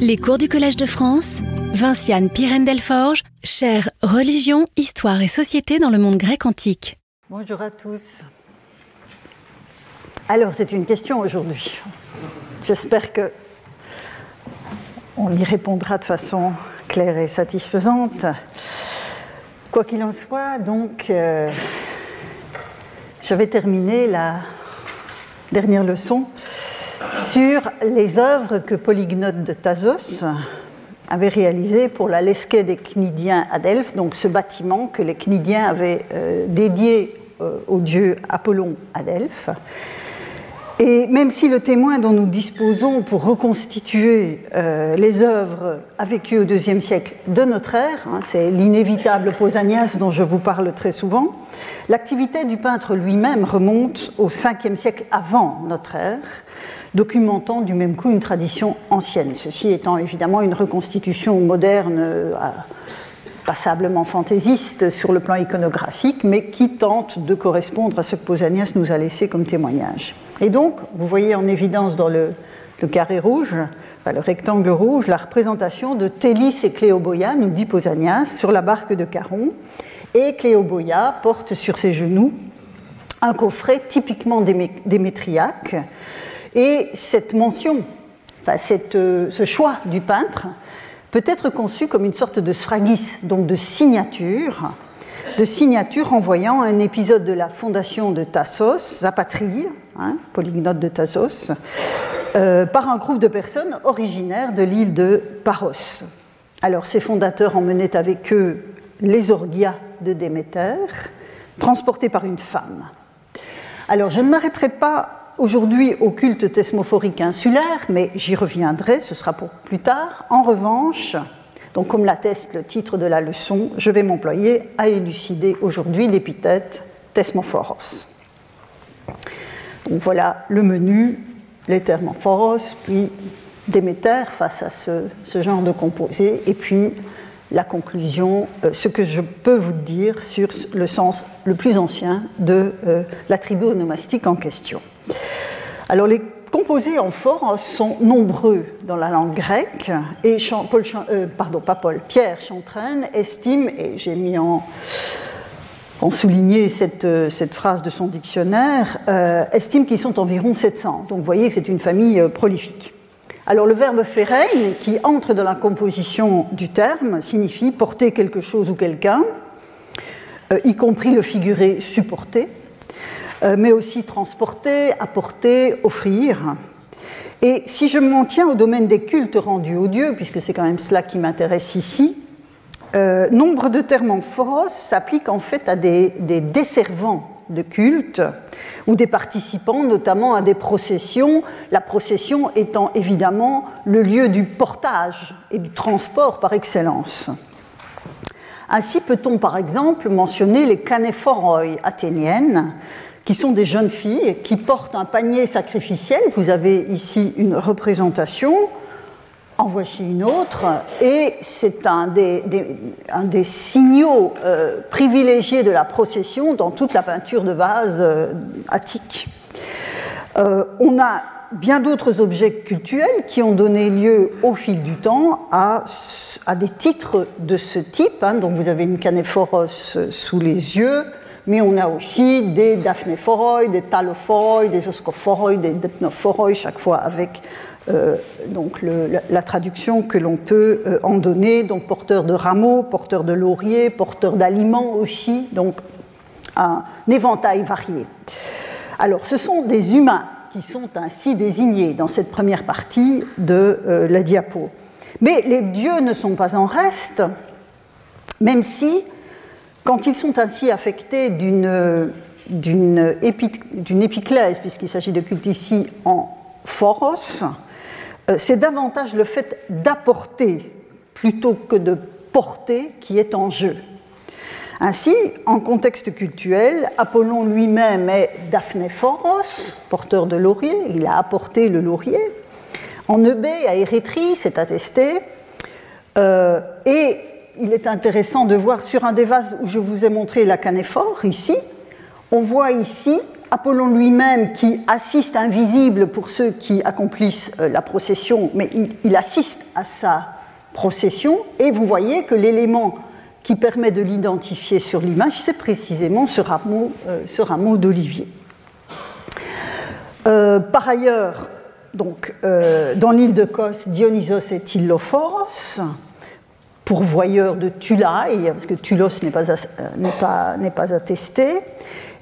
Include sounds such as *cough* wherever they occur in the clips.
Les cours du Collège de France, Vinciane Pirène Delforge, chère Religion, Histoire et Société dans le monde grec antique. Bonjour à tous. Alors, c'est une question aujourd'hui. J'espère que on y répondra de façon claire et satisfaisante. Quoi qu'il en soit, donc, euh, j'avais terminé la dernière leçon sur les œuvres que Polygnote de Thasos avait réalisées pour la lesquée des Cnidiens à Delphes, donc ce bâtiment que les Cnidiens avaient euh, dédié euh, au dieu Apollon à Delphes. Et même si le témoin dont nous disposons pour reconstituer euh, les œuvres a vécu au IIe siècle de notre ère, hein, c'est l'inévitable Pausanias dont je vous parle très souvent, l'activité du peintre lui-même remonte au Ve siècle avant notre ère, documentant du même coup une tradition ancienne. Ceci étant évidemment une reconstitution moderne. Euh, passablement fantaisiste sur le plan iconographique, mais qui tente de correspondre à ce que Pausanias nous a laissé comme témoignage. Et donc, vous voyez en évidence dans le, carré rouge, le rectangle rouge, la représentation de Télis et Cléoboya, nous dit Pausanias, sur la barque de Caron. Et Cléoboya porte sur ses genoux un coffret typiquement démétriaque. Et cette mention, enfin, euh, ce choix du peintre, peut être conçu comme une sorte de sfragis, donc de signature, de signature renvoyant un épisode de la fondation de Tassos, Zapatrie, hein, polygnote de Tassos, euh, par un groupe de personnes originaires de l'île de Paros. Alors ces fondateurs emmenaient avec eux les orgias de Déméter, transportés par une femme. Alors je ne m'arrêterai pas aujourd'hui au culte thesmophorique insulaire, mais j'y reviendrai, ce sera pour plus tard. En revanche, donc comme l'atteste le titre de la leçon, je vais m'employer à élucider aujourd'hui l'épithète thesmophoros. Donc voilà le menu, les termes phoros, puis Déméter face à ce, genre de composé, et puis la conclusion, euh, ce que je peux vous dire sur le sens le plus ancien de euh, l'attribut onomastique en question. Alors les composés en for sont nombreux dans la langue grecque et euh, Pierre Chantraine estime, et j'ai mis en, souligné cette, euh, cette, phrase de son dictionnaire, euh, estime qu'ils sont environ 700. Donc vous voyez que c'est une famille prolifique. Alors le verbe ferein, qui entre dans la composition du terme, signifie porter quelque chose ou quelqu'un, y compris le figuré supporter. Euh, mais aussi transporter, apporter, offrir. Et si je m'en tiens au domaine des cultes rendus aux dieux, puisque c'est quand même cela qui m'intéresse ici, euh, nombre de termes en foros s'appliquent en fait à des, des, desservants de culte ou des participants notamment à des processions, la procession étant évidemment le lieu du portage et du transport par excellence. Ainsi peut-on par exemple mentionner les canéphoroi athéniennes, qui sont des jeunes filles qui portent un panier sacrificiel. Vous avez ici une représentation, en voici une autre, et c'est un des, signaux euh, privilégiés de la procession dans toute la peinture de vase euh, attique. Euh, on a bien d'autres objets cultuels qui ont donné lieu au fil du temps à, à des titres de ce type. Hein. Donc vous avez une canéphoros sous les yeux, mais on a aussi des daphnéphoroi, des talophoroi, des oscophoroi, des dipnophoroi, chaque fois avec euh, donc la, traduction que l'on peut euh, en donner, donc porteur de rameaux, porteur de lauriers, porteur d'aliments aussi, donc un éventail varié. Alors ce sont des humains qui sont ainsi désignés dans cette première partie de euh, la diapo. Mais les dieux ne sont pas en reste, même si quand ils sont ainsi affectés d'une épiclèse, puisqu'il s'agit de culte ici en phoros, euh, c'est davantage le fait d'apporter plutôt que de porter qui est en jeu. Ainsi, en contexte cultuel, Apollon lui-même est Daphnéphoros, porteur de laurier, il a apporté le laurier. En Eubée, à Érythrée, c'est attesté. Euh, et il est intéressant de voir sur un des vases où je vous ai montré la canéphore, ici, on voit ici Apollon lui-même qui assiste invisible pour ceux qui accomplissent euh, la procession, mais il, assiste à sa procession, et vous voyez que l'élément qui permet de l'identifier sur l'image, c'est précisément ce rameau, euh, rameau d'olivier. Euh, par ailleurs, donc, dans l'île de Kos, Dionysos est Illophoros, pourvoyeur de Tulaï, parce que Tulos n'est pas, pas, pas attesté.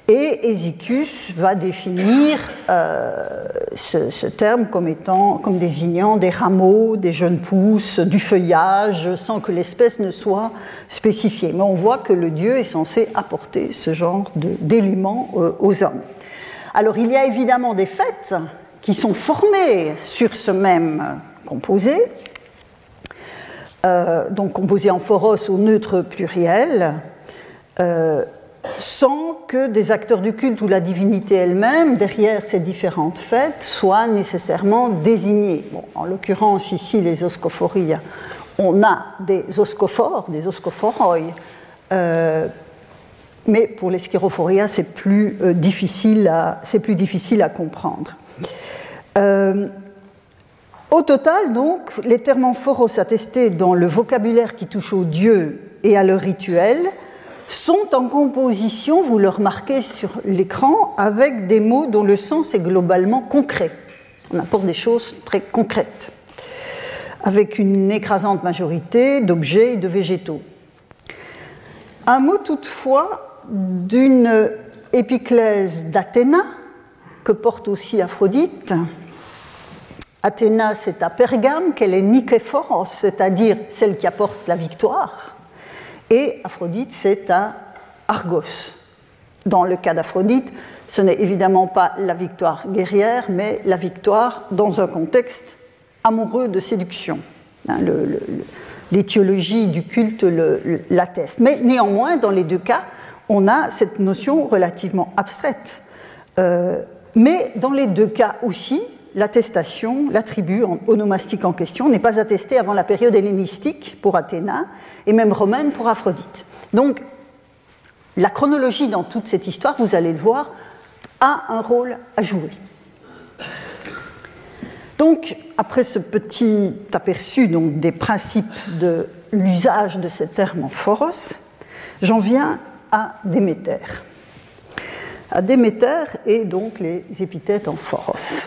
Et Ézicus va définir euh, ce, terme comme, étant, comme désignant des rameaux, des jeunes pousses, du feuillage, sans que l'espèce ne soit spécifiée. Mais on voit que le dieu est censé apporter ce genre d'éléments euh, aux hommes. Alors il y a évidemment des fêtes qui sont formées sur ce même composé, euh, donc composé en foros au neutre pluriel sans que des acteurs du culte ou la divinité elle-même, derrière ces différentes fêtes, soient nécessairement désignés. en l'occurrence, ici, les oscophories, on a des oscophores, des oscophoroi, euh, mais pour les schirophoria, c'est euh, plus difficile à comprendre. Au total, donc, les termes amphoros attestés dans le vocabulaire qui touche aux dieux et à leur rituel sont en composition, vous le remarquez sur l'écran, avec des mots dont le sens est globalement concret. On apporte des choses très concrètes, avec une écrasante majorité d'objets et de végétaux. Un mot toutefois d'une épiclèse d'Athéna, que porte aussi Aphrodite. Athéna, c'est à Pergame qu'elle est Niképhoros, c'est-à-dire celle qui apporte la victoire. Et Aphrodite, c'est à Argos. Dans le cas d'Aphrodite, ce n'est évidemment pas la victoire guerrière, mais la victoire dans un contexte amoureux de séduction. Hein, l'étiologie du culte l'atteste. Mais néanmoins, dans les deux cas, on a cette notion relativement abstraite. Euh, mais dans les deux cas aussi, l'attestation, l'attribut onomastique en question n'est pas attesté avant la période hellénistique pour Athéna et même romaine pour Aphrodite. Donc, la chronologie dans toute cette histoire, vous allez le voir, a un rôle à jouer. Donc, après ce petit aperçu des principes de l'usage de ces termes en phoros, j'en viens à Déméter. À Déméter et donc les épithètes en phoros.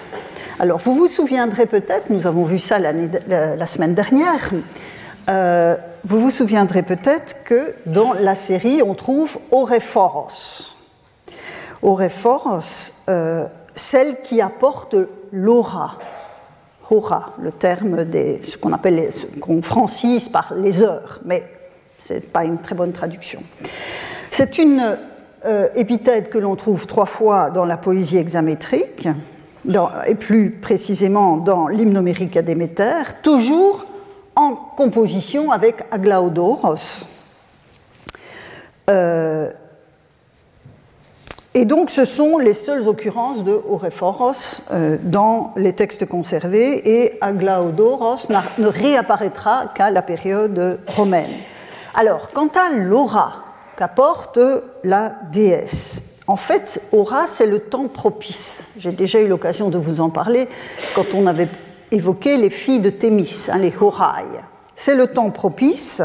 Alors, vous vous souviendrez peut-être, nous avons vu ça la, semaine dernière, euh, vous vous souviendrez peut-être que dans la série, on trouve Orephoros. Orephoros, euh, celle qui apporte l'aura. Aura, le terme des, ce qu'on appelle, ce qu'on francise par les heures, mais ce n'est pas une très bonne traduction. C'est une euh, épithète que l'on trouve trois fois dans la poésie hexamétrique et plus précisément dans l'hymnomérique à Déméter, toujours en composition avec Aglaodoros. Euh, et donc ce sont les seules occurrences de Orephoros euh, dans les textes conservés et Aglaodoros ne réapparaîtra qu'à la période romaine. Alors, quant à l'aura qu'apporte la déesse, en fait, Aura, c'est le temps propice. J'ai déjà eu l'occasion de vous en parler quand on avait évoqué les filles de Thémis, hein, les Horai. C'est le temps propice,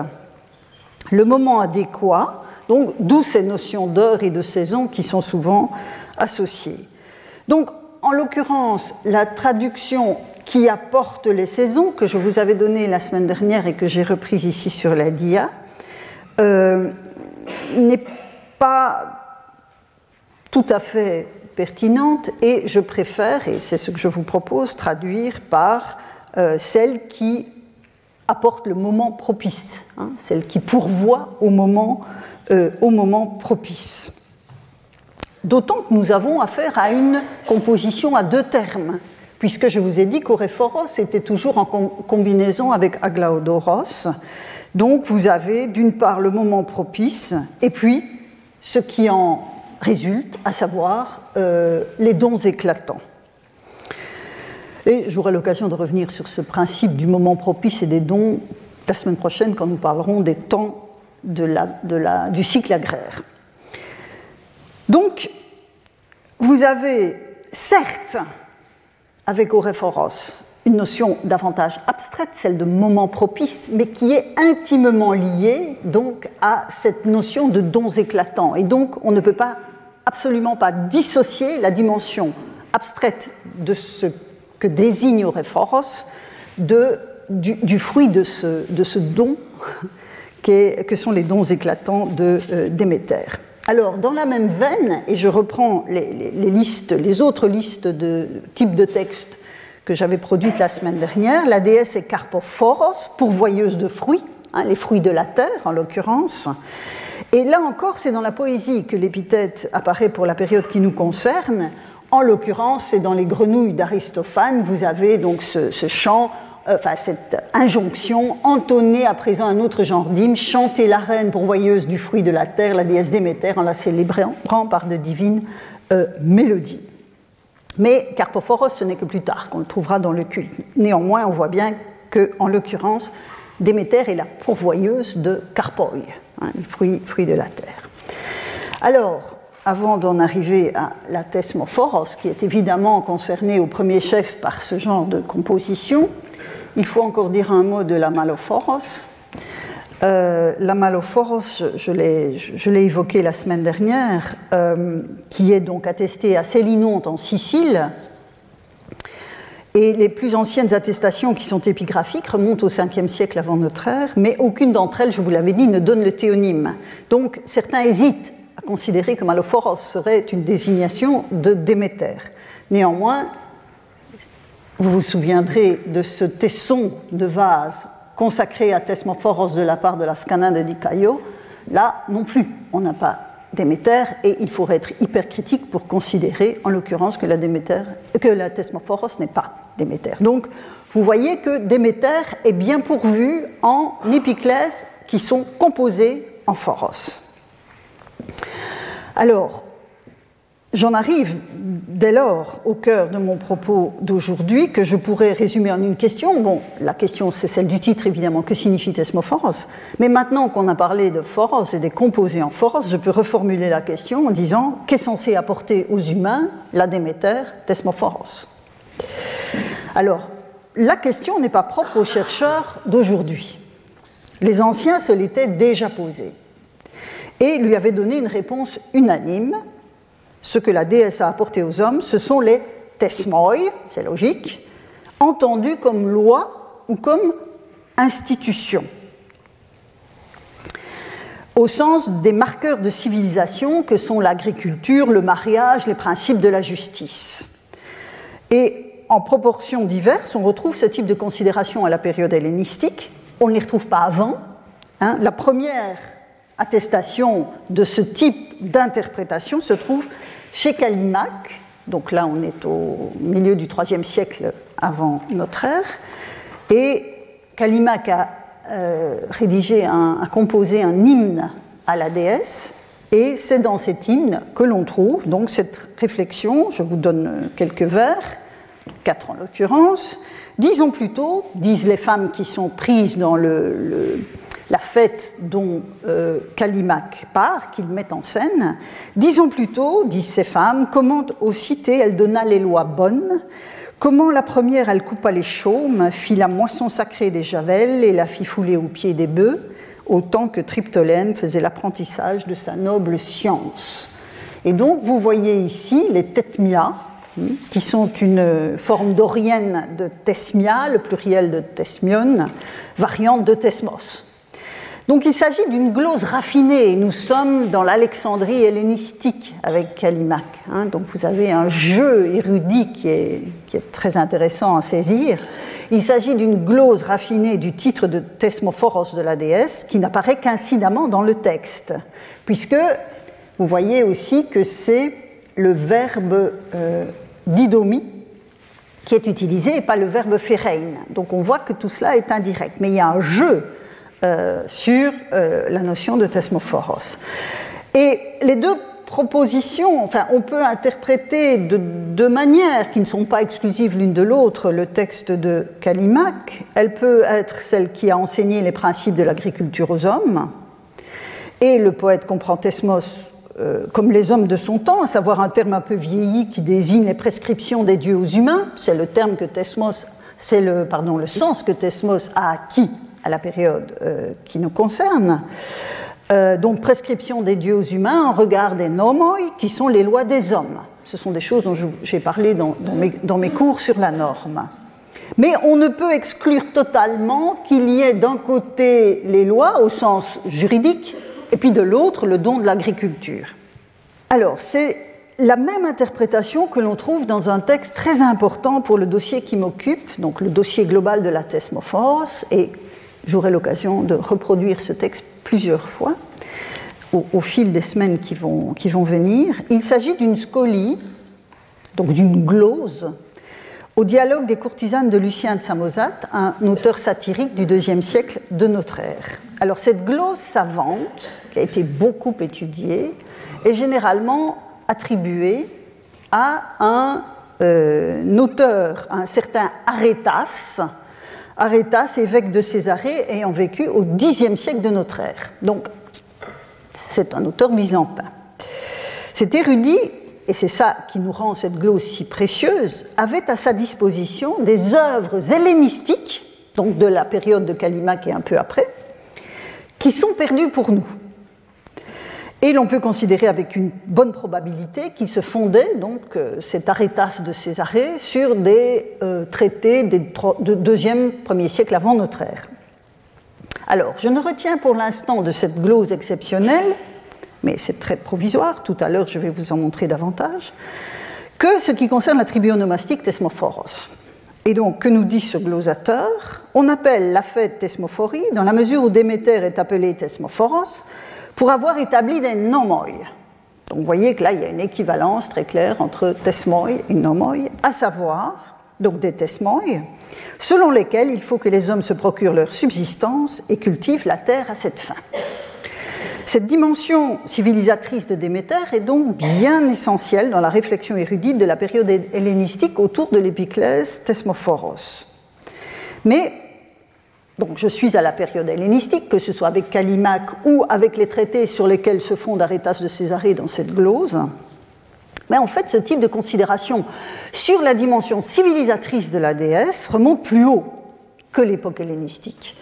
le moment adéquat, donc d'où ces notions d'heure et de saison qui sont souvent associées. Donc, en l'occurrence, la traduction qui apporte les saisons que je vous avais donnée la semaine dernière et que j'ai reprise ici sur la dia euh, n'est pas tout à fait pertinente et je préfère, et c'est ce que je vous propose, traduire par euh, celle qui apporte le moment propice, hein, celle qui pourvoit au moment, euh, au moment propice. D'autant que nous avons affaire à une composition à deux termes, puisque je vous ai dit qu'Orephoros était toujours en combinaison avec Aglaodoros. Donc vous avez d'une part le moment propice, et puis ce qui en résulte, à savoir euh, les dons éclatants. Et j'aurai l'occasion de revenir sur ce principe du moment propice et des dons la semaine prochaine quand nous parlerons des temps de la, du cycle agraire. Donc, vous avez certes, avec Orephoros, une notion davantage abstraite, celle de moment propice, mais qui est intimement liée donc à cette notion de dons éclatants. Et donc on ne peut pas absolument pas dissocier la dimension abstraite de ce que désigne Orephoros du, fruit de ce, de ce don *laughs* que sont les dons éclatants de euh, Déméter. Alors, dans la même veine, et je reprends les, listes, les autres listes de types de textes que j'avais produites la semaine dernière, la déesse est Carpophoros, pourvoyeuse de fruits, hein, les fruits de la terre en l'occurrence. Et là encore, c'est dans la poésie que l'épithète apparaît pour la période qui nous concerne. En l'occurrence, c'est dans les grenouilles d'Aristophane. Vous avez donc ce, chant euh, enfin cette injonction, entonner à présent un autre genre d'hymne, chanter la reine pourvoyeuse du fruit de la terre, la déesse Déméter, en la célébrant par de divines euh, mélodies. Mais Carpophoros, ce n'est que plus tard qu'on le trouvera dans le culte. Néanmoins, on voit bien que, en l'occurrence, Déméter est la pourvoyeuse de Carpoi, hein, les fruits, de la terre. Alors, avant d'en arriver à la Thesmophoros, qui est évidemment concernée au premier chef par ce genre de composition, il faut encore dire un mot de la malophoros. Euh, la malophoros, je, l'ai évoqué la semaine dernière, euh, qui est donc attestée à Célinonte en Sicile. Et les plus anciennes attestations qui sont épigraphiques remontent au 5e siècle avant notre ère, mais aucune d'entre elles, je vous l'avais dit, ne donne le théonyme. Donc certains hésitent à considérer que Malophoros serait une désignation de Déméter. Néanmoins, vous vous souviendrez de ce tesson de vase consacré à Thesmophoros de la part de la Scana de Dicaio. Là non plus, on n'a pas Déméter et il faudrait être hyper critique pour considérer en l'occurrence que la, Déméter, que la Thesmophoros n'est pas Donc vous voyez que Déméter est bien pourvu en épiclèses qui sont composées en phoros. Alors, J'en arrive dès lors au cœur de mon propos d'aujourd'hui que je pourrais résumer en une question. Bon, la question c'est celle du titre évidemment, que signifie Thesmophoros? Mais maintenant qu'on a parlé de phoros et des composés en phoros, je peux reformuler la question en disant qu'est censé apporter aux humains la Déméter Thesmophoros? Alors, la question n'est pas propre aux chercheurs d'aujourd'hui. Les anciens se l'étaient déjà posée et lui avaient donné une réponse unanime ce que la déesse a apporté aux hommes, ce sont les tesmoi, c'est logique, entendus comme loi ou comme institution, au sens des marqueurs de civilisation que sont l'agriculture, le mariage, les principes de la justice. Et en proportions diverses, on retrouve ce type de considération à la période hellénistique. On ne les retrouve pas avant. Hein. La première attestation de ce type d'interprétation se trouve chez Callimaque, donc là on est au milieu du IIIe siècle avant notre ère, et Callimaque a euh, rédigé, a composé un hymne à la déesse, et c'est dans cet hymne que l'on trouve donc cette réflexion, je vous donne quelques vers, quatre en l'occurrence, disons plutôt, disent les femmes qui sont prises dans la fête dont euh, part, qu'il met en scène. Disons plutôt, disent ces femmes, comment aux cités elle donna les lois bonnes, comment la première elle coupa les chaumes, fit la moisson sacrée des javelles et la fit fouler aux pieds des bœufs, autant que Triptolème faisait l'apprentissage de sa noble science. Et donc vous voyez ici les Tethmia, hein, qui sont une forme dorienne de Thesmia, le pluriel de Thesmion, variante de Thesmos. Donc il s'agit d'une glose raffinée. Nous sommes dans l'Alexandrie hellénistique avec Callimaque. Hein. donc vous avez un jeu érudit qui est, très intéressant à saisir. Il s'agit d'une glose raffinée du titre de Thesmophoros de la déesse qui n'apparaît qu'incidemment dans le texte, puisque vous voyez aussi que c'est le verbe euh, didomie qui est utilisé et pas le verbe férein. Donc on voit que tout cela est indirect. Mais il y a un jeu euh, sur euh, la notion de thesmophoros. Et les deux propositions, enfin, on peut interpréter de deux manières qui ne sont pas exclusives l'une de l'autre le texte de Callimaque. Elle peut être celle qui a enseigné les principes de l'agriculture aux hommes, et le poète comprend Thesmos euh, comme les hommes de son temps, à savoir un terme un peu vieilli qui désigne les prescriptions des dieux aux humains. C'est le terme que Thesmos, c'est le, pardon, le sens que Thesmos a acquis à la période euh, qui nous concerne. Euh, donc prescription des dieux humains en regard des nomoi, qui sont les lois des hommes. Ce sont des choses dont j'ai parlé dans, mes, cours sur la norme. Mais on ne peut exclure totalement qu'il y ait d'un côté les lois au sens juridique et puis de l'autre le don de l'agriculture. Alors c'est la même interprétation que l'on trouve dans un texte très important pour le dossier qui m'occupe, donc le dossier global de la Thesmophoros, et j'aurai l'occasion de reproduire ce texte plusieurs fois au, fil des semaines qui vont, qui vont venir. Il s'agit d'une scolie, donc d'une glose, au dialogue des courtisanes de Lucien de Samosate, un auteur satirique du IIe siècle de notre ère. Alors cette glose savante, qui a été beaucoup étudiée, est généralement attribuée à un, euh, auteur, un certain Arétas, Arétas, évêque de Césarée, ayant vécu au Xe siècle de notre ère. Donc, c'est un auteur byzantin. Cet érudit, et c'est ça qui nous rend cette glose si précieuse, avait à sa disposition des œuvres hellénistiques, donc de la période de Callimaque et un peu après, qui sont perdues pour nous. Et l'on peut considérer avec une bonne probabilité qu'il se fondait, donc, euh, cet Arétas de Césarée, sur des euh, traités des de deuxième, premier siècle avant notre ère. Alors, je ne retiens pour l'instant de cette glose exceptionnelle, mais c'est très provisoire, tout à l'heure je vais vous en montrer davantage, que ce qui concerne la tribu onomastique Thesmophoros. Et donc, que nous dit ce glosateur? On appelle la fête Thesmophorie dans la mesure où Déméter est appelé Thesmophoros, pour avoir établi des nomoi. Donc vous voyez que là, il y a une équivalence très claire entre tesmoi et nomoi, à savoir, donc des tesmoi, selon lesquels il faut que les hommes se procurent leur subsistance et cultivent la terre à cette fin. Cette dimension civilisatrice de Déméter est donc bien essentielle dans la réflexion érudite de la période hellénistique autour de l'épiclèse Thesmophoros. Mais donc je suis à la période hellénistique, que ce soit avec Callimaque ou avec les traités sur lesquels se fonde Arétas de Césarée dans cette glose. Mais en fait, ce type de considération sur la dimension civilisatrice de la déesse remonte plus haut que l'époque hellénistique,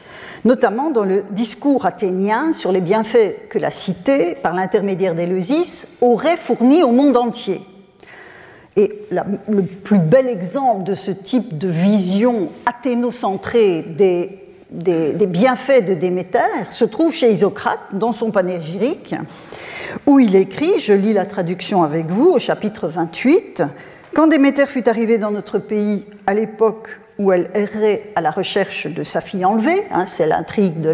notamment dans le discours athénien sur les bienfaits que la cité, par l'intermédiaire d'Éleusis, aurait fournis au monde entier. Et le plus bel exemple de ce type de vision athénocentrée des des, bienfaits de Déméter se trouve chez Isocrate dans son panégyrique, où il écrit, je lis la traduction avec vous au chapitre 28, Quand Déméter fut arrivée dans notre pays à l'époque où elle errait à la recherche de sa fille enlevée, hein, c'est l'intrigue de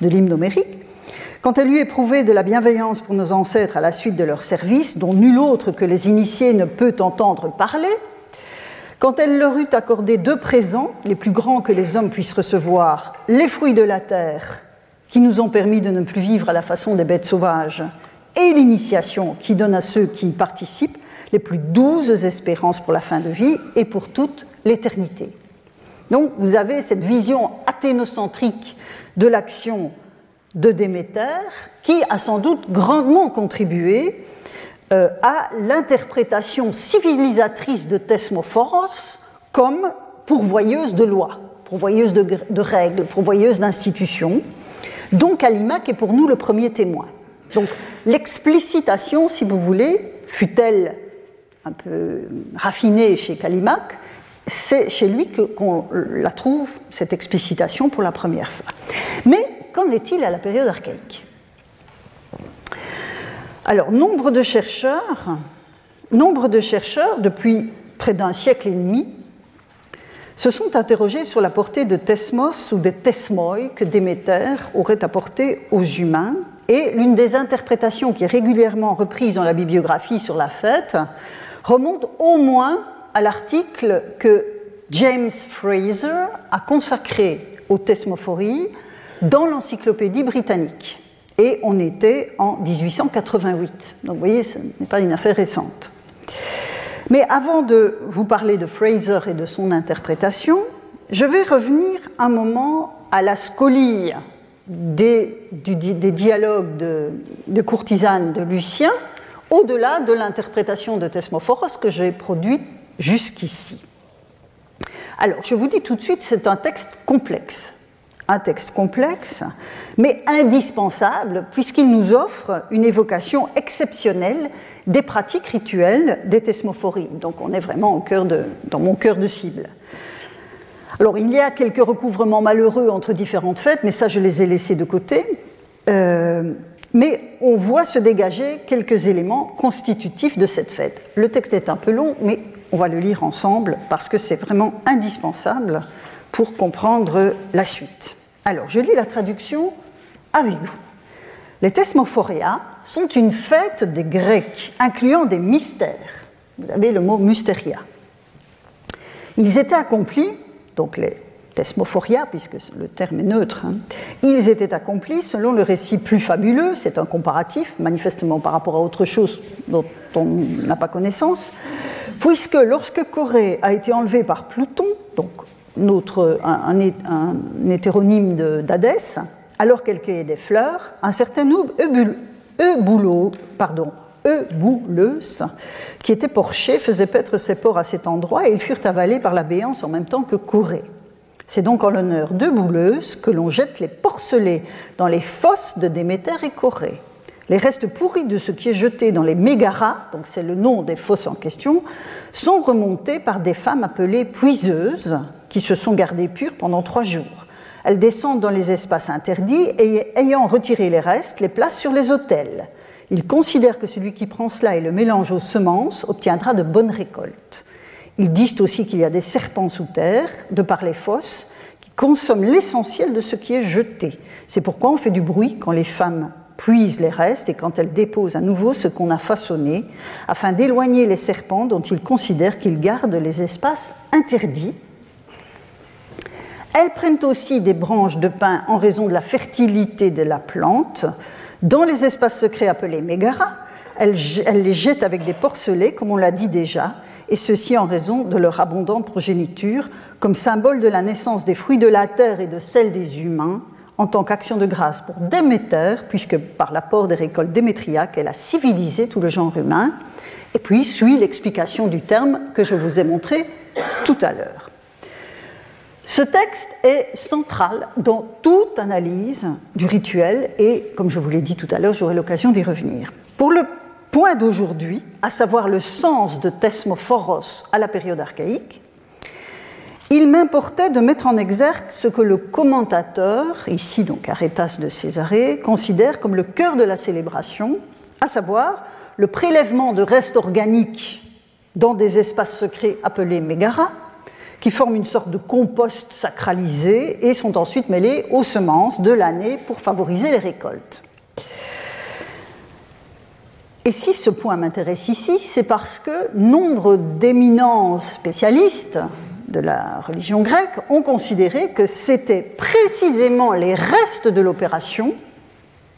l'hymne de homérique, quand elle eut éprouvé de la bienveillance pour nos ancêtres à la suite de leur service, dont nul autre que les initiés ne peut entendre parler, quand elle leur eut accordé deux présents, les plus grands que les hommes puissent recevoir, les fruits de la terre, qui nous ont permis de ne plus vivre à la façon des bêtes sauvages, et l'initiation qui donne à ceux qui y participent les plus douces espérances pour la fin de vie et pour toute l'éternité. Donc vous avez cette vision athénocentrique de l'action de Déméter qui a sans doute grandement contribué euh, à l'interprétation civilisatrice de Thesmophoros comme pourvoyeuse de lois, pourvoyeuse de, règles, pourvoyeuse d'institutions, dont Callimaque est pour nous le premier témoin. Donc l'explicitation, si vous voulez, fut-elle un peu raffinée chez Callimaque, c'est chez lui qu'on la trouve, cette explicitation, pour la première fois. Mais qu'en est-il à la période archaïque? Alors, nombre de chercheurs, depuis près d'un siècle et demi, se sont interrogés sur la portée de Thesmos ou des Thesmoi que Déméter aurait apporté aux humains. Et l'une des interprétations qui est régulièrement reprise dans la bibliographie sur la fête remonte au moins à l'article que James Fraser a consacré aux thesmophories dans l'encyclopédie britannique. Et on était en 1888. Donc vous voyez, ce n'est pas une affaire récente. Mais avant de vous parler de Fraser et de son interprétation, je vais revenir un moment à la scolie des, dialogues de, de, courtisanes de Lucien, au-delà de l'interprétation de Thesmophoros que j'ai produite jusqu'ici. Alors, je vous dis tout de suite, c'est un texte complexe. Un texte complexe, mais indispensable, puisqu'il nous offre une évocation exceptionnelle des pratiques rituelles des thesmophories. Donc, on est vraiment au cœur de, dans mon cœur de cible. Alors, il y a quelques recouvrements malheureux entre différentes fêtes, mais ça, je les ai laissés de côté. Euh, mais on voit se dégager quelques éléments constitutifs de cette fête. Le texte est un peu long, mais on va le lire ensemble parce que c'est vraiment indispensable pour comprendre la suite. Alors, je lis la traduction avec vous. Les Thesmophoria sont une fête des Grecs, incluant des mystères. Vous avez le mot mystéria. Ils étaient accomplis, donc les Thesmophoria, puisque le terme est neutre, hein, ils étaient accomplis selon le récit plus fabuleux, c'est un comparatif, manifestement par rapport à autre chose dont on n'a pas connaissance, puisque lorsque Corée a été enlevée par Pluton, donc notre, un, hétéronyme d'Hadès, alors qu'elle cueillait des fleurs, un certain pardon, Eubouleus, qui était porché, faisait paître ses porcs à cet endroit et ils furent avalés par la béance en même temps que Corée. C'est donc en l'honneur de Bouleuse que l'on jette les porcelets dans les fosses de Déméter et Corée. Les restes pourris de ce qui est jeté dans les mégaras, donc c'est le nom des fosses en question, sont remontés par des femmes appelées puiseuses qui se sont gardées pures pendant trois jours. Elles descendent dans les espaces interdits et, ayant retiré les restes, les placent sur les autels. Ils considèrent que celui qui prend cela et le mélange aux semences obtiendra de bonnes récoltes. Ils disent aussi qu'il y a des serpents sous terre, de par les fosses, qui consomment l'essentiel de ce qui est jeté. C'est pourquoi on fait du bruit quand les femmes puisent les restes et quand elles déposent à nouveau ce qu'on a façonné, afin d'éloigner les serpents dont ils considèrent qu'ils gardent les espaces interdits. Elles prennent aussi des branches de pin en raison de la fertilité de la plante dans les espaces secrets appelés mégara. Elles, les jettent avec des porcelets, comme on l'a dit déjà, et ceci en raison de leur abondante progéniture, comme symbole de la naissance des fruits de la terre et de celle des humains, en tant qu'action de grâce pour Déméter, puisque par l'apport des récoltes démétriaques, elle a civilisé tout le genre humain. Et puis suit l'explication du terme que je vous ai montré tout à l'heure. Ce texte est central dans toute analyse du rituel et, comme je vous l'ai dit tout à l'heure, j'aurai l'occasion d'y revenir. Pour le point d'aujourd'hui, à savoir le sens de Thesmophoros à la période archaïque, il m'importait de mettre en exergue ce que le commentateur, ici donc Arétas de Césarée, considère comme le cœur de la célébration, à savoir le prélèvement de restes organiques dans des espaces secrets appelés mégara, qui forment une sorte de compost sacralisé et sont ensuite mêlés aux semences de l'année pour favoriser les récoltes. Et si ce point m'intéresse ici, c'est parce que nombre d'éminents spécialistes de la religion grecque ont considéré que c'était précisément les restes de l'opération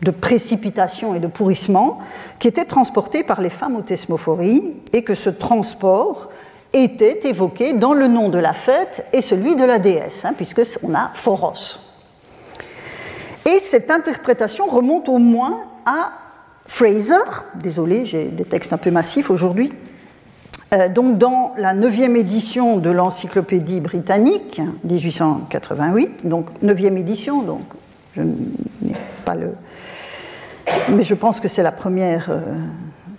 de précipitation et de pourrissement qui étaient transportés par les femmes aux thesmophories et que ce transport était évoqué dans le nom de la fête et celui de la déesse, hein, puisque on a Phoros. Et cette interprétation remonte au moins à Fraser, désolé, j'ai des textes un peu massifs aujourd'hui, euh, donc dans la neuvième édition de l'encyclopédie britannique, 1888, donc neuvième édition, donc je n'ai pas le... Mais je pense que c'est la première, euh,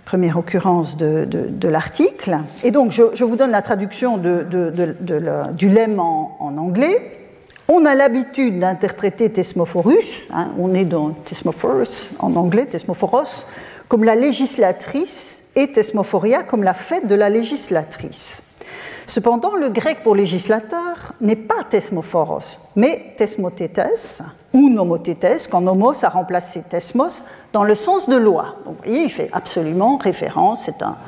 première occurrence de, l'article. Et donc je, vous donne la traduction du lemme en, anglais. On a l'habitude d'interpréter Thesmophorus, hein, on est dans Thesmophorus en anglais, Thesmophoros, comme la législatrice et Thesmophoria comme la fête de la législatrice. Cependant, le grec pour législateur n'est pas thesmophoros, mais thesmotétes ou nomotétes, quand nomos a remplacé thesmos dans le sens de loi. Donc, vous voyez, il fait absolument référence, c'est un,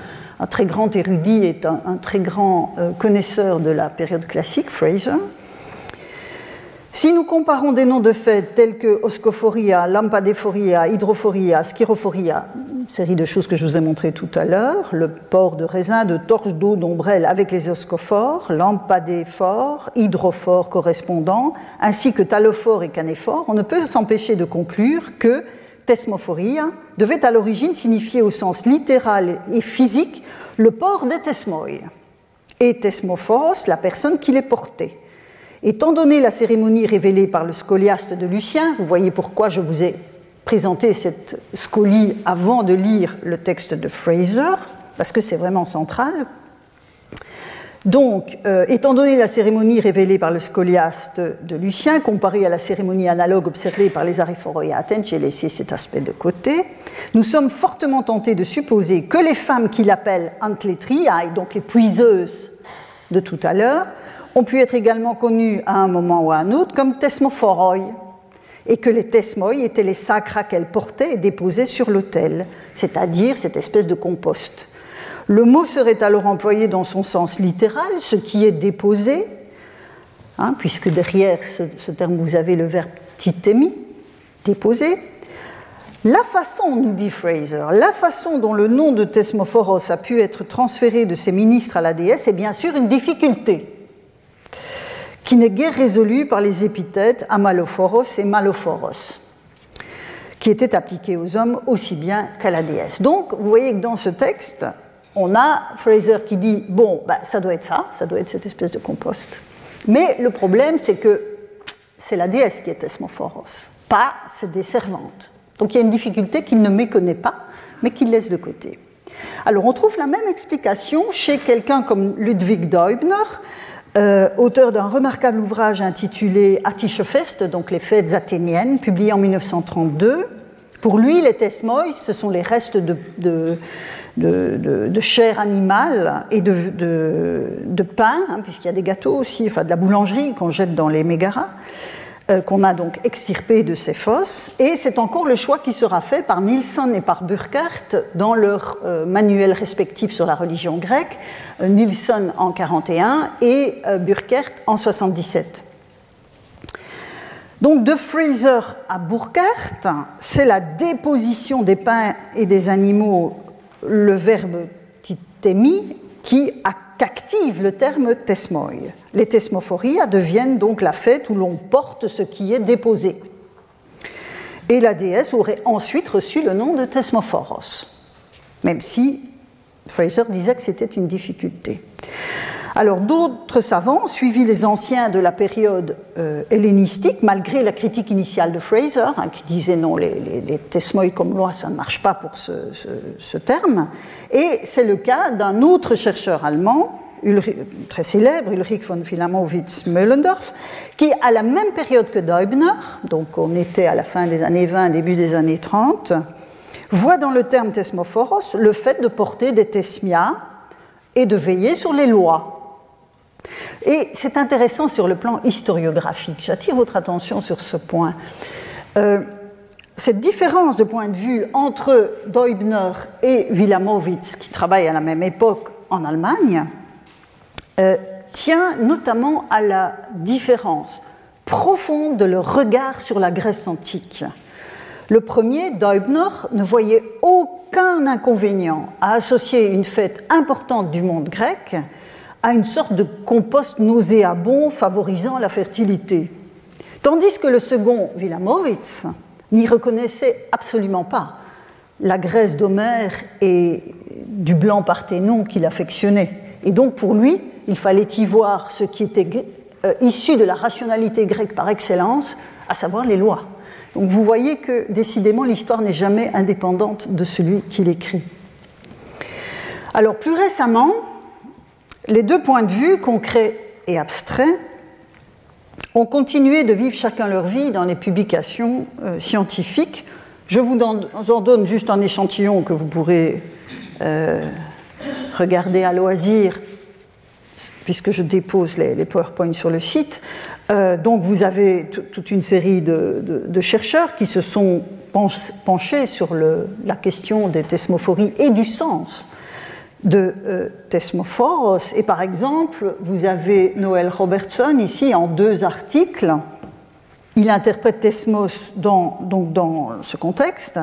très grand érudit et un, un très grand euh, connaisseur de la période classique, Fraser. Si nous comparons des noms de fêtes tels que oscophoria, lampadephoria, hydrophoria, schirophoria, une série de choses que je vous ai montrées tout à l'heure, le port de raisin, de torches d'eau, d'ombrelle avec les oscophores, lampadéphores, hydrophores correspondants, ainsi que talophores et canéphores, on ne peut s'empêcher de conclure que thesmophoria devait à l'origine signifier au sens littéral et physique le port des thesmoi, et thesmophoros, la personne qui les portait. Étant donné la cérémonie révélée par le scoliaste de Lucien, vous voyez pourquoi je vous ai présenté cette scolie avant de lire le texte de Fraser, parce que c'est vraiment central. Donc, euh, étant donné la cérémonie révélée par le scoliaste de Lucien, comparée à la cérémonie analogue observée par les Ariphoros et Athènes, j'ai laissé cet aspect de côté, nous sommes fortement tentés de supposer que les femmes qu'il appelle antletria, et donc les puiseuses de tout à l'heure, ont pu être également connues à un moment ou à un autre comme tesmophoroi, et que les tesmoi étaient les sacras qu'elles portaient et déposaient sur l'autel, c'est-à-dire cette espèce de compost. Le mot serait alors employé dans son sens littéral, ce qui est déposé, hein, puisque derrière ce, terme vous avez le verbe titemi, déposé. La façon, nous dit Fraser, la façon dont le nom de Thesmophoros a pu être transféré de ses ministres à la déesse est bien sûr une difficulté qui n'est guère résolue par les épithètes Amalophoros et Malophoros, qui étaient appliqués aux hommes aussi bien qu'à la déesse. Donc, vous voyez que dans ce texte, on a Fraser qui dit bon, bah, ça doit être ça, ça doit être cette espèce de compost. Mais le problème, c'est que c'est la déesse qui est Thesmophoros, pas des servantes. Donc il y a une difficulté qu'il ne méconnaît pas, mais qu'il laisse de côté. Alors on trouve la même explication chez quelqu'un comme Ludwig Deubner, euh, auteur d'un remarquable ouvrage intitulé Atichefest, donc les fêtes athéniennes, publié en 1932. Pour lui, les tesmois, ce sont les restes de, de, chair animale et de, pain, hein, puisqu'il y a des gâteaux aussi, enfin de la boulangerie qu'on jette dans les mégaras, euh, qu'on a donc extirpé de ces fosses. Et c'est encore le choix qui sera fait par Nielsen et par Burkhardt dans leurs euh, manuels respectifs sur la religion grecque, euh, Nielsen en 41 et Burkhardt en 77. Donc de Fraser à Burkhardt, c'est la déposition des pains et des animaux le verbe titemi qui active le terme tesmoi. Les tesmophoria deviennent donc la fête où l'on porte ce qui est déposé. Et la déesse aurait ensuite reçu le nom de Tesmophoros, même si Fraser disait que c'était une difficulté. Alors d'autres savants, suivis les anciens de la période euh, hellénistique, malgré la critique initiale de Fraser, hein, qui disait non, les, les, comme loi, ça ne marche pas pour ce, terme, et c'est le cas d'un autre chercheur allemand, très célèbre, Ulrich von Philamovitz-Möllendorf, qui, à la même période que Deubner, donc on était à la fin des années 20, début des années 30, voit dans le terme tesmophoros le fait de porter des tesmias et de veiller sur les lois. Et c'est intéressant sur le plan historiographique. J'attire votre attention sur ce point. Euh, cette différence de point de vue entre Deubner et Wilamowitz, qui travaillent à la même époque en Allemagne, euh, tient notamment à la différence profonde de leur regard sur la Grèce antique. Le premier, Deubner, ne voyait aucun inconvénient à associer une fête importante du monde grec à une sorte de compost nauséabond favorisant la fertilité. Tandis que le second, Wilamowitz, n'y reconnaissait absolument pas la Grèce d'Homère et du blanc Parthénon qu'il affectionnait. Et donc pour lui, il fallait y voir ce qui était euh, issu de la rationalité grecque par excellence, à savoir les lois. Donc vous voyez que décidément l'histoire n'est jamais indépendante de celui qui l'écrit. Alors plus récemment, les deux points de vue, concrets et abstraits, ont continué de vivre chacun leur vie dans les publications euh, scientifiques. Je vous en donne juste un échantillon que vous pourrez euh, regarder à loisir, puisque je dépose les, PowerPoints sur le site. Euh, donc vous avez toute une série de, chercheurs qui se sont penchés sur la question des thesmophories et du sens de euh, Thesmophoros. Et par exemple, vous avez Noël Robertson ici en deux articles. Il interprète Thesmos dans, donc dans ce contexte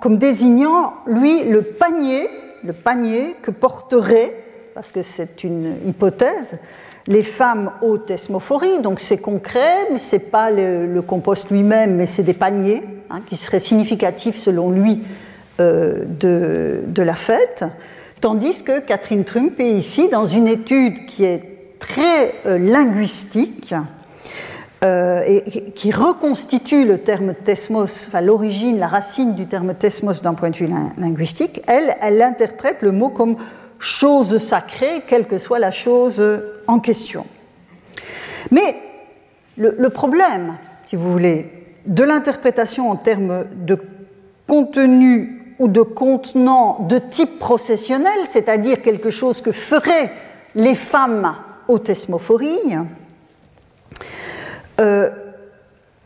comme désignant, lui, le panier, le panier que porterait, parce que c'est une hypothèse, les femmes aux thesmophories, donc c'est concret, mais ce n'est pas le, compost lui-même, mais c'est des paniers hein, qui seraient significatifs selon lui euh, de, la fête, tandis que Catherine Trump est ici dans une étude qui est très euh, linguistique, euh, et qui reconstitue le terme thesmos, enfin l'origine, la racine du terme thesmos d'un point de vue linguistique, elle, elle interprète le mot comme chose sacrée, quelle que soit la chose en question. Mais le problème, si vous voulez, de l'interprétation en termes de contenu ou de contenant de type processionnel, c'est-à-dire quelque chose que feraient les femmes aux thesmophories, euh,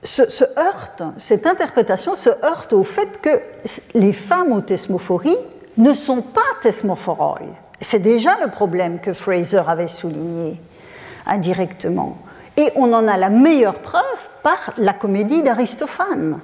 se, heurte, cette interprétation se heurte au fait que les femmes aux thesmophories ne sont pas thesmophoroi. C'est déjà le problème que Fraser avait souligné indirectement. Et on en a la meilleure preuve par la comédie d'Aristophane.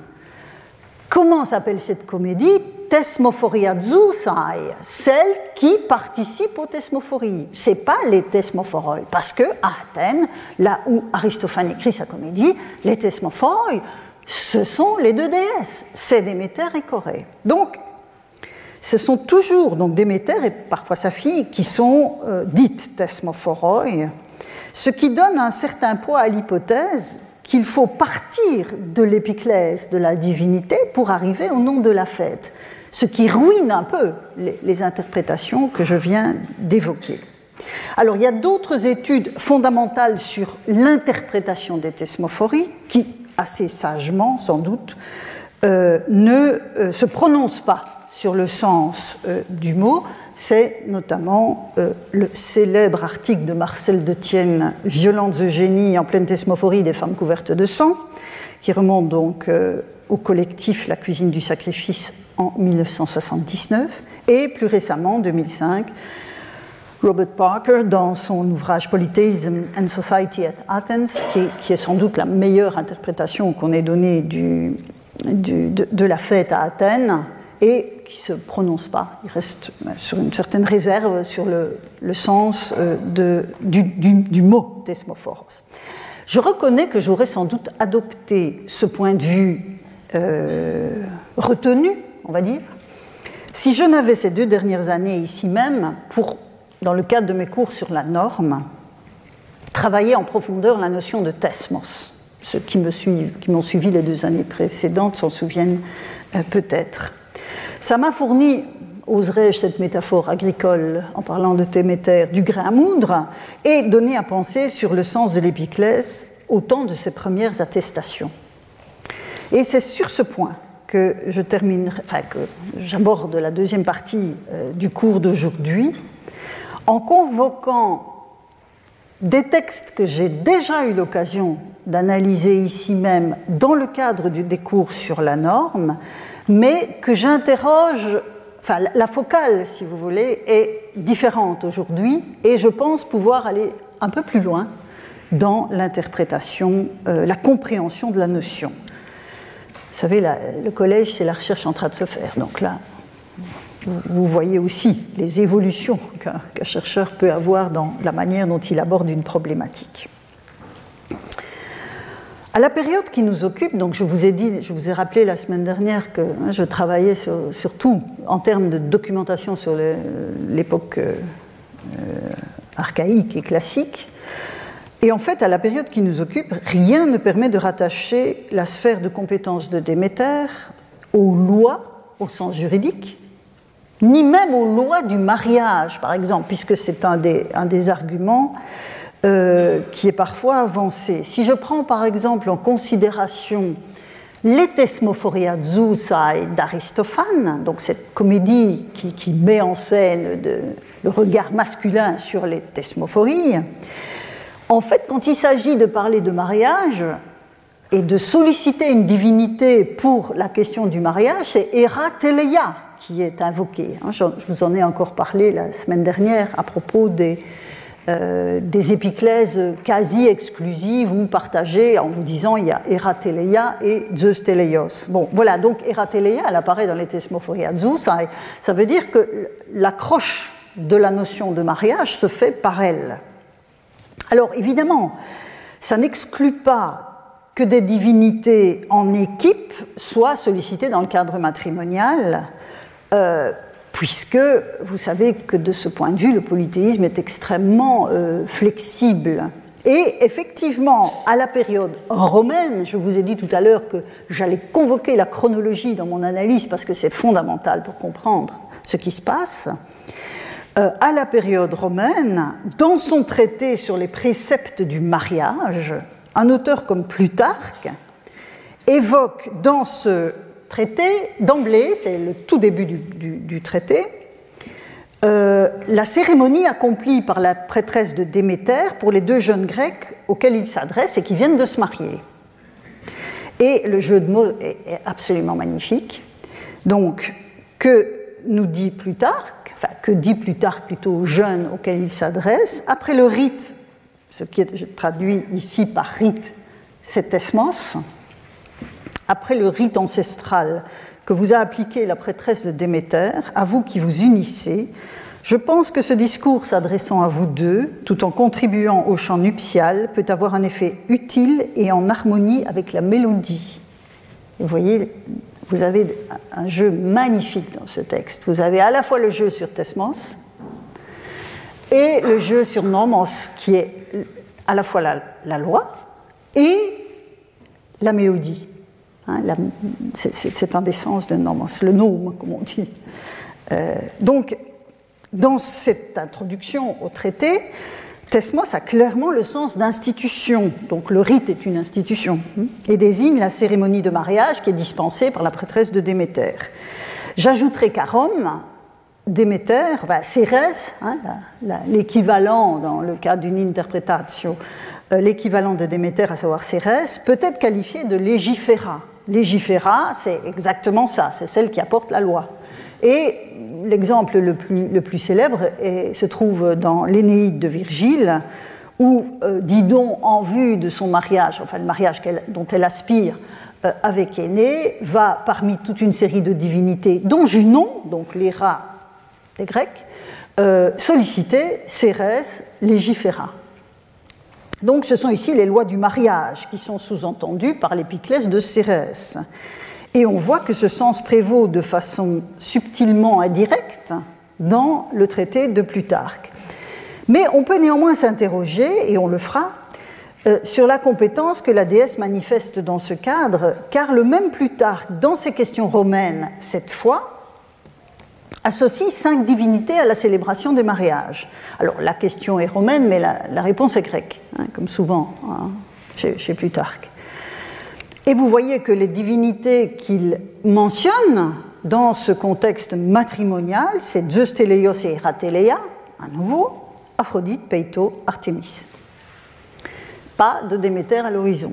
Comment s'appelle cette comédie? Thesmophoria Zeusai, celle qui participe aux thesmophories. Ce n'est pas les thesmophoroi, parce que à Athènes, là où Aristophane écrit sa comédie, les thesmophoroi, ce sont les deux déesses, c'est Déméter et Corée. Donc, ce sont toujours donc Déméter et parfois sa fille qui sont euh, dites thesmophoroi, ce qui donne un certain poids à l'hypothèse qu'il faut partir de l'épiclèse de la divinité pour arriver au nom de la fête, ce qui ruine un peu les, interprétations que je viens d'évoquer. Alors il y a d'autres études fondamentales sur l'interprétation des thesmophories qui, assez sagement sans doute, euh, ne euh, se prononcent pas sur le sens euh, du mot, c'est notamment le célèbre article de Marcel Detienne, Violentes eugénies en pleine thesmophorie des femmes couvertes de sang, qui remonte donc au collectif La cuisine du sacrifice en 1979, et plus récemment, en 2005, Robert Parker, dans son ouvrage Polytheism and Society at Athens, qui, est sans doute la meilleure interprétation qu'on ait donnée de, la fête à Athènes, et qui ne se prononce pas. Il reste sur une certaine réserve sur le, sens euh, du, mot thesmophoros. Je reconnais que j'aurais sans doute adopté ce point de vue euh, retenu, on va dire, si je n'avais ces deux dernières années ici même pour, dans le cadre de mes cours sur la norme, travailler en profondeur la notion de thesmos. Ceux qui m'ont suivi, les deux années précédentes s'en souviennent euh, peut-être. Ça m'a fourni, oserais-je cette métaphore agricole en parlant de Téméter, du grain à moudre et donné à penser sur le sens de l'épiclèse au temps de ses premières attestations. Et c'est sur ce point que je enfin que j'aborde la deuxième partie euh, du cours d'aujourd'hui en convoquant des textes que j'ai déjà eu l'occasion d'analyser ici même dans le cadre des cours sur la norme, mais que j'interroge, enfin la focale, si vous voulez, est différente aujourd'hui, et je pense pouvoir aller un peu plus loin dans l'interprétation, euh, la compréhension de la notion. Vous savez, le collège, c'est la recherche en train de se faire. Donc là, vous voyez aussi les évolutions qu'un chercheur peut avoir dans la manière dont il aborde une problématique. À la période qui nous occupe, donc je vous ai dit, je vous ai rappelé la semaine dernière que hein, je travaillais surtout en termes de documentation sur l'époque euh, archaïque et classique. Et en fait, à la période qui nous occupe, rien ne permet de rattacher la sphère de compétences de Déméter aux lois au sens juridique, ni même aux lois du mariage, par exemple, puisque c'est un des, arguments euh, qui est parfois avancé. Si je prends par exemple en considération les Thesmophoria Zeusai d'Aristophane, donc cette comédie qui, met en scène le regard masculin sur les thesmophories, en fait, quand il s'agit de parler de mariage et de solliciter une divinité pour la question du mariage, c'est Hera Teleia qui est invoquée. Hein. Je vous en ai encore parlé la semaine dernière à propos des, euh, épiclèses quasi exclusives ou partagées en vous disant il y a Erateleia et Zeus Teleios. Bon, voilà, donc Erateleia, elle apparaît dans les Thesmophoria Zeus, ça, ça veut dire que l'accroche de la notion de mariage se fait par elle. Alors évidemment, ça n'exclut pas que des divinités en équipe soient sollicitées dans le cadre matrimonial, euh, puisque vous savez que de ce point de vue, le polythéisme est extrêmement euh, flexible. Et effectivement, à la période romaine, je vous ai dit tout à l'heure que j'allais convoquer la chronologie dans mon analyse parce que c'est fondamental pour comprendre ce qui se passe. Euh, à la période romaine, dans son traité sur les préceptes du mariage, un auteur comme Plutarque évoque dans ce traité, d'emblée, c'est le tout début du, traité, euh, la cérémonie accomplie par la prêtresse de Déméter pour les deux jeunes Grecs auxquels il s'adresse et qui viennent de se marier. Et le jeu de mots est, est absolument magnifique. Donc, que nous dit Plutarque que dit Plutarque plutôt aux jeunes auxquels il s'adresse, après le rite, ce qui est traduit ici par rite, c'est esmos, après le rite ancestral que vous a appliqué la prêtresse de Déméter, à vous qui vous unissez, je pense que ce discours s'adressant à vous deux, tout en contribuant au chant nuptial, peut avoir un effet utile et en harmonie avec la mélodie. Vous voyez vous avez un jeu magnifique dans ce texte. Vous avez à la fois le jeu sur Tesmos et le jeu sur Nomos, qui est à la fois la, loi et la mélodie. Hein, c'est un des sens de Nomos, le nom, comme on dit. Euh, donc, dans cette introduction au traité, Tesmos a clairement le sens d'institution, donc le rite est une institution, hein, et désigne la cérémonie de mariage qui est dispensée par la prêtresse de Déméter. J'ajouterai qu'à Rome, Déméter, enfin, Cérès, hein, l'équivalent dans le cas d'une interprétation, euh, l'équivalent de Déméter, à savoir Cérès, peut être qualifié de légiféra. Légiféra, c'est exactement ça, c'est celle qui apporte la loi. Et l'exemple le plus, célèbre se trouve dans l'Énéide de Virgile, où euh, Didon, en vue de son mariage, enfin le mariage dont elle aspire euh, avec Énée, va parmi toute une série de divinités, dont Junon, donc l'Héra des Grecs, euh, solliciter Cérès légiféra. Donc ce sont ici les lois du mariage qui sont sous-entendues par l'épiclèse de Cérès. Et on voit que ce sens prévaut de façon subtilement indirecte dans le traité de Plutarque. Mais on peut néanmoins s'interroger, et on le fera, euh, sur la compétence que la déesse manifeste dans ce cadre, car le même Plutarque, dans ses questions romaines, cette fois, associe cinq divinités à la célébration des mariages. Alors la question est romaine, mais la, réponse est grecque, hein, comme souvent hein, chez Plutarque. Et vous voyez que les divinités qu'il mentionne dans ce contexte matrimonial, c'est Zeus et Rateleia, à nouveau, Aphrodite, Peito, Artémis. Pas de Déméter à l'horizon.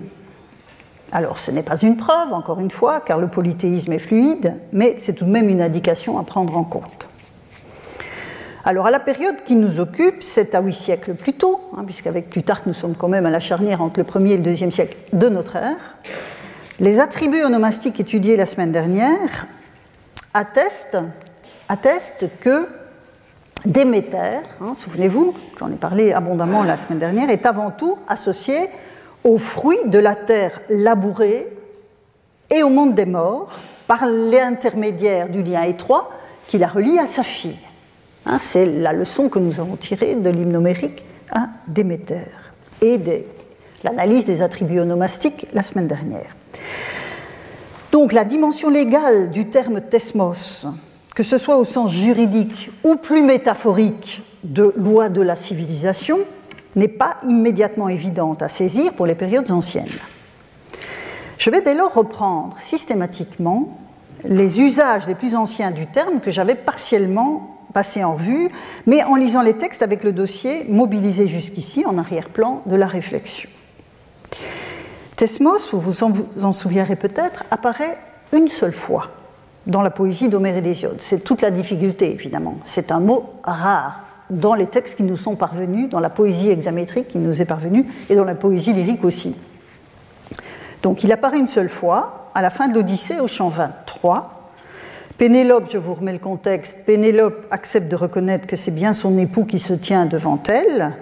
Alors ce n'est pas une preuve, encore une fois, car le polythéisme est fluide, mais c'est tout de même une indication à prendre en compte. Alors à la période qui nous occupe, c'est à huit siècles plus tôt, hein, puisqu'avec Plutarque nous sommes quand même à la charnière entre le 1er et le 2e siècle de notre ère, les attributs onomastiques étudiés la semaine dernière attestent, que Déméter, hein, souvenez-vous, j'en ai parlé abondamment la semaine dernière, est avant tout associé aux fruits de la terre labourée et au monde des morts par l'intermédiaire du lien étroit qui la relie à sa fille. Hein, c'est la leçon que nous avons tirée de l'hymnomérique à Déméter et de l'analyse des attributs onomastiques la semaine dernière. Donc la dimension légale du terme tesmos, que ce soit au sens juridique ou plus métaphorique de loi de la civilisation, n'est pas immédiatement évidente à saisir pour les périodes anciennes. Je vais dès lors reprendre systématiquement les usages les plus anciens du terme que j'avais partiellement passé en vue, mais en lisant les textes avec le dossier mobilisé jusqu'ici en arrière-plan de la réflexion. Thesmos, vous vous en souviendrez peut-être, apparaît une seule fois dans la poésie d'Homère et d'Hésiode. C'est toute la difficulté, évidemment. C'est un mot rare dans les textes qui nous sont parvenus, dans la poésie hexamétrique qui nous est parvenue et dans la poésie lyrique aussi. Donc il apparaît une seule fois, à la fin de l'Odyssée, au chant 23. Pénélope, je vous remets le contexte, Pénélope accepte de reconnaître que c'est bien son époux qui se tient devant elle.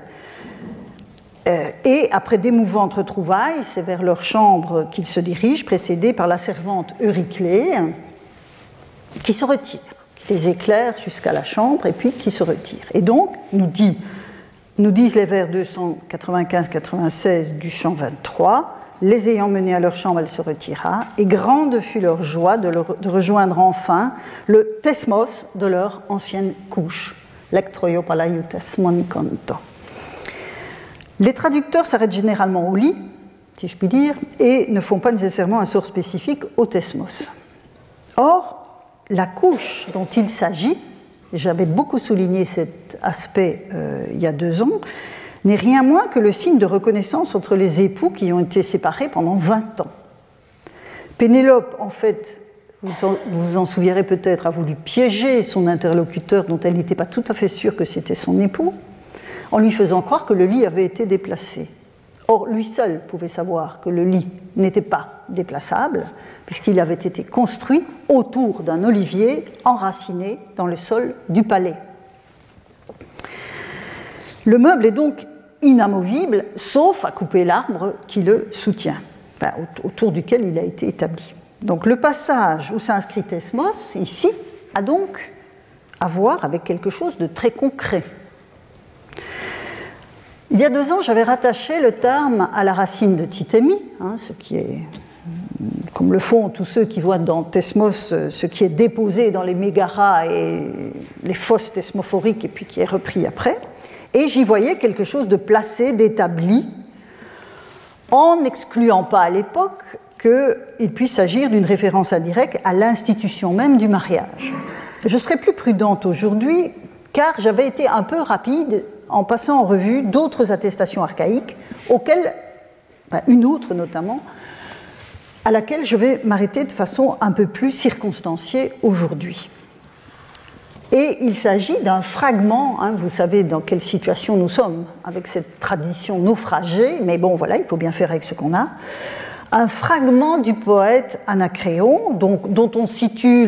Euh, et après d'émouvantes retrouvailles, c'est vers leur chambre qu'ils se dirigent, précédés par la servante Euryclée, qui se retire les éclairs jusqu'à la chambre et puis qui se retire. Et donc, nous, disent les vers 295-96 du chant 23, les ayant menés à leur chambre, elle se retira, et grande fut leur joie de, rejoindre enfin le tesmos de leur ancienne couche, lectroio palayutes moniconto. Les traducteurs s'arrêtent généralement au lit, si je puis dire, et ne font pas nécessairement un sort spécifique au tesmos. Or, la couche dont il s'agit, j'avais beaucoup souligné cet aspect euh, il y a deux ans, n'est rien moins que le signe de reconnaissance entre les époux qui ont été séparés pendant 20 ans. Pénélope, en fait, vous vous en souviendrez peut-être, a voulu piéger son interlocuteur dont elle n'était pas tout à fait sûre que c'était son époux, en lui faisant croire que le lit avait été déplacé. Or, lui seul pouvait savoir que le lit n'était pas déplaçable, puisqu'il avait été construit autour d'un olivier enraciné dans le sol du palais. Le meuble est donc inamovible, sauf à couper l'arbre qui le soutient, autour duquel il a été établi. Donc le passage où s'inscrit Thesmos, ici, a donc à voir avec quelque chose de très concret. Il y a deux ans, j'avais rattaché le terme à la racine de Titémi, hein, ce qui est comme le font tous ceux qui voient dans Thesmos euh, ce qui est déposé dans les mégaras et les fosses thesmophoriques et puis qui est repris après. Et j'y voyais quelque chose de placé, d'établi, en n'excluant pas à l'époque qu'il puisse s'agir d'une référence indirecte à l'institution même du mariage. Je serai plus prudente aujourd'hui car j'avais été un peu rapide en passant en revue d'autres attestations archaïques auxquelles, une autre notamment, à laquelle je vais m'arrêter de façon un peu plus circonstanciée aujourd'hui. Et il s'agit d'un fragment, hein, vous savez dans quelle situation nous sommes avec cette tradition naufragée, mais bon voilà, il faut bien faire avec ce qu'on a. Un fragment du poète Anacréon, dont on situe